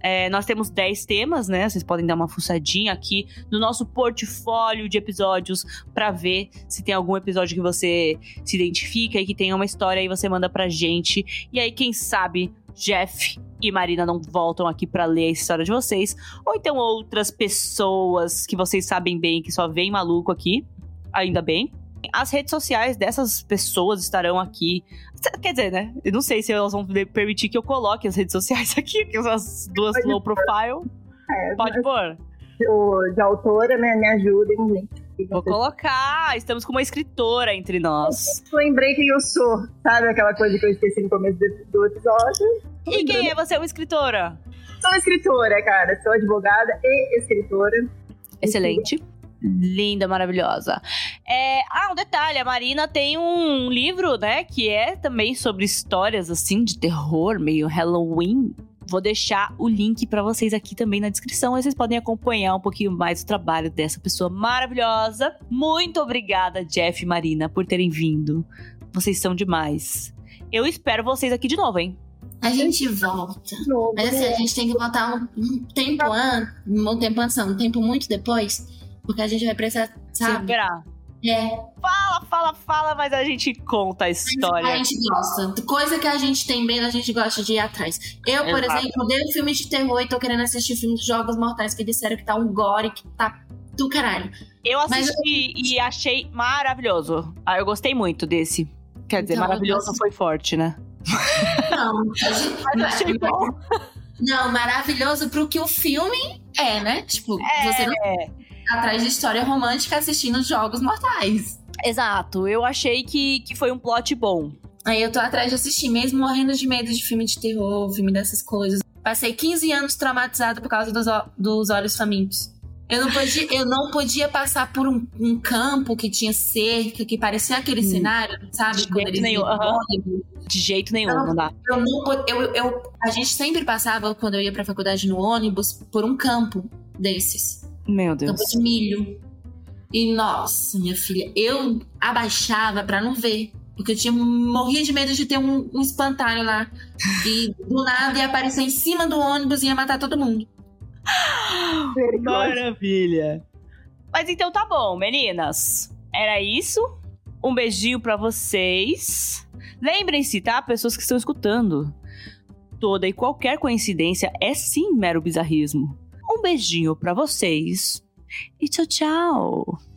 S1: É, nós temos 10 temas, né? Vocês podem dar uma fuçadinha aqui no nosso portfólio de episódios para ver se tem algum episódio que você se identifica e que tenha uma história e você manda pra gente. E aí, quem sabe, Jeff e Marina não voltam aqui para ler a história de vocês, ou então outras pessoas que vocês sabem bem que só vem maluco aqui, ainda bem. As redes sociais dessas pessoas estarão aqui. Quer dizer, né? Eu não sei se elas vão permitir que eu coloque as redes sociais aqui, porque as duas low profile.
S2: É,
S1: Pode pôr.
S2: O- de autora, né? Me ajudem, gente.
S1: Vou colocar. Estamos com uma escritora entre nós.
S2: Lembrei quem eu sou, sabe? Aquela coisa que eu esqueci no começo do, do episódio.
S1: E quem é você, uma escritora?
S2: Sou escritora, cara. Sou advogada e escritora.
S1: Excelente. Linda, maravilhosa. É, ah, um detalhe: a Marina tem um livro, né? Que é também sobre histórias assim de terror, meio Halloween. Vou deixar o link pra vocês aqui também na descrição. Aí vocês podem acompanhar um pouquinho mais o trabalho dessa pessoa maravilhosa. Muito obrigada, Jeff e Marina, por terem vindo. Vocês são demais. Eu espero vocês aqui de novo, hein?
S3: A gente volta.
S2: De novo.
S3: Mas assim, a gente tem que voltar um, um tempo antes, um tempo antes, não, um tempo muito depois, porque a gente vai precisar,
S1: Se
S3: sabe?
S1: esperar.
S3: É,
S1: Fala, fala, fala, mas a gente conta a história.
S3: a gente gosta. Coisa que a gente tem medo, a gente gosta de ir atrás. Eu, por
S1: Exato.
S3: exemplo, odeio filme de terror e tô querendo assistir filme de Jogos Mortais, que disseram que tá um gore, que tá do caralho.
S1: Eu
S3: Mas-
S1: assisti e achei maravilhoso. Ah, eu gostei muito desse. Quer dizer,
S3: Então,
S1: maravilhoso foi forte, né?
S3: Não,
S1: Mas achei bom.
S3: não, maravilhoso pro que o filme é, né? Tipo, você não
S1: É,
S3: atrás de história romântica assistindo Jogos Mortais.
S1: exato. Eu achei que, que foi um plot bom.
S3: Aí eu tô atrás de assistir, mesmo morrendo de medo de filme de terror, filme dessas coisas. Passei 15 anos traumatizado por causa dos, dos olhos famintos. Eu não podia, eu não podia passar por um, um campo que tinha cerca, que parecia aquele
S1: Hum.
S3: cenário, sabe?
S1: De
S3: Quando
S1: jeito nenhum,
S3: ônibus.
S1: De jeito nenhum,
S3: Não.
S1: não dá.
S3: Eu não, eu, eu, a gente sempre passava, quando eu ia pra faculdade no ônibus, por um campo desses.
S1: Meu Deus.
S3: Campo de milho. E nossa, minha filha, eu abaixava pra não ver. Porque eu tinha morria de medo de ter um, um espantalho lá. E do nada ia aparecer em cima do ônibus e ia matar todo mundo.
S1: Maravilha. Mas então tá bom, meninas. Era isso. Um beijinho pra vocês. Lembrem-se, tá? Pessoas que estão escutando. Toda e qualquer coincidência é sim mero bizarrismo. Um beijinho pra vocês. E tchau, tchau.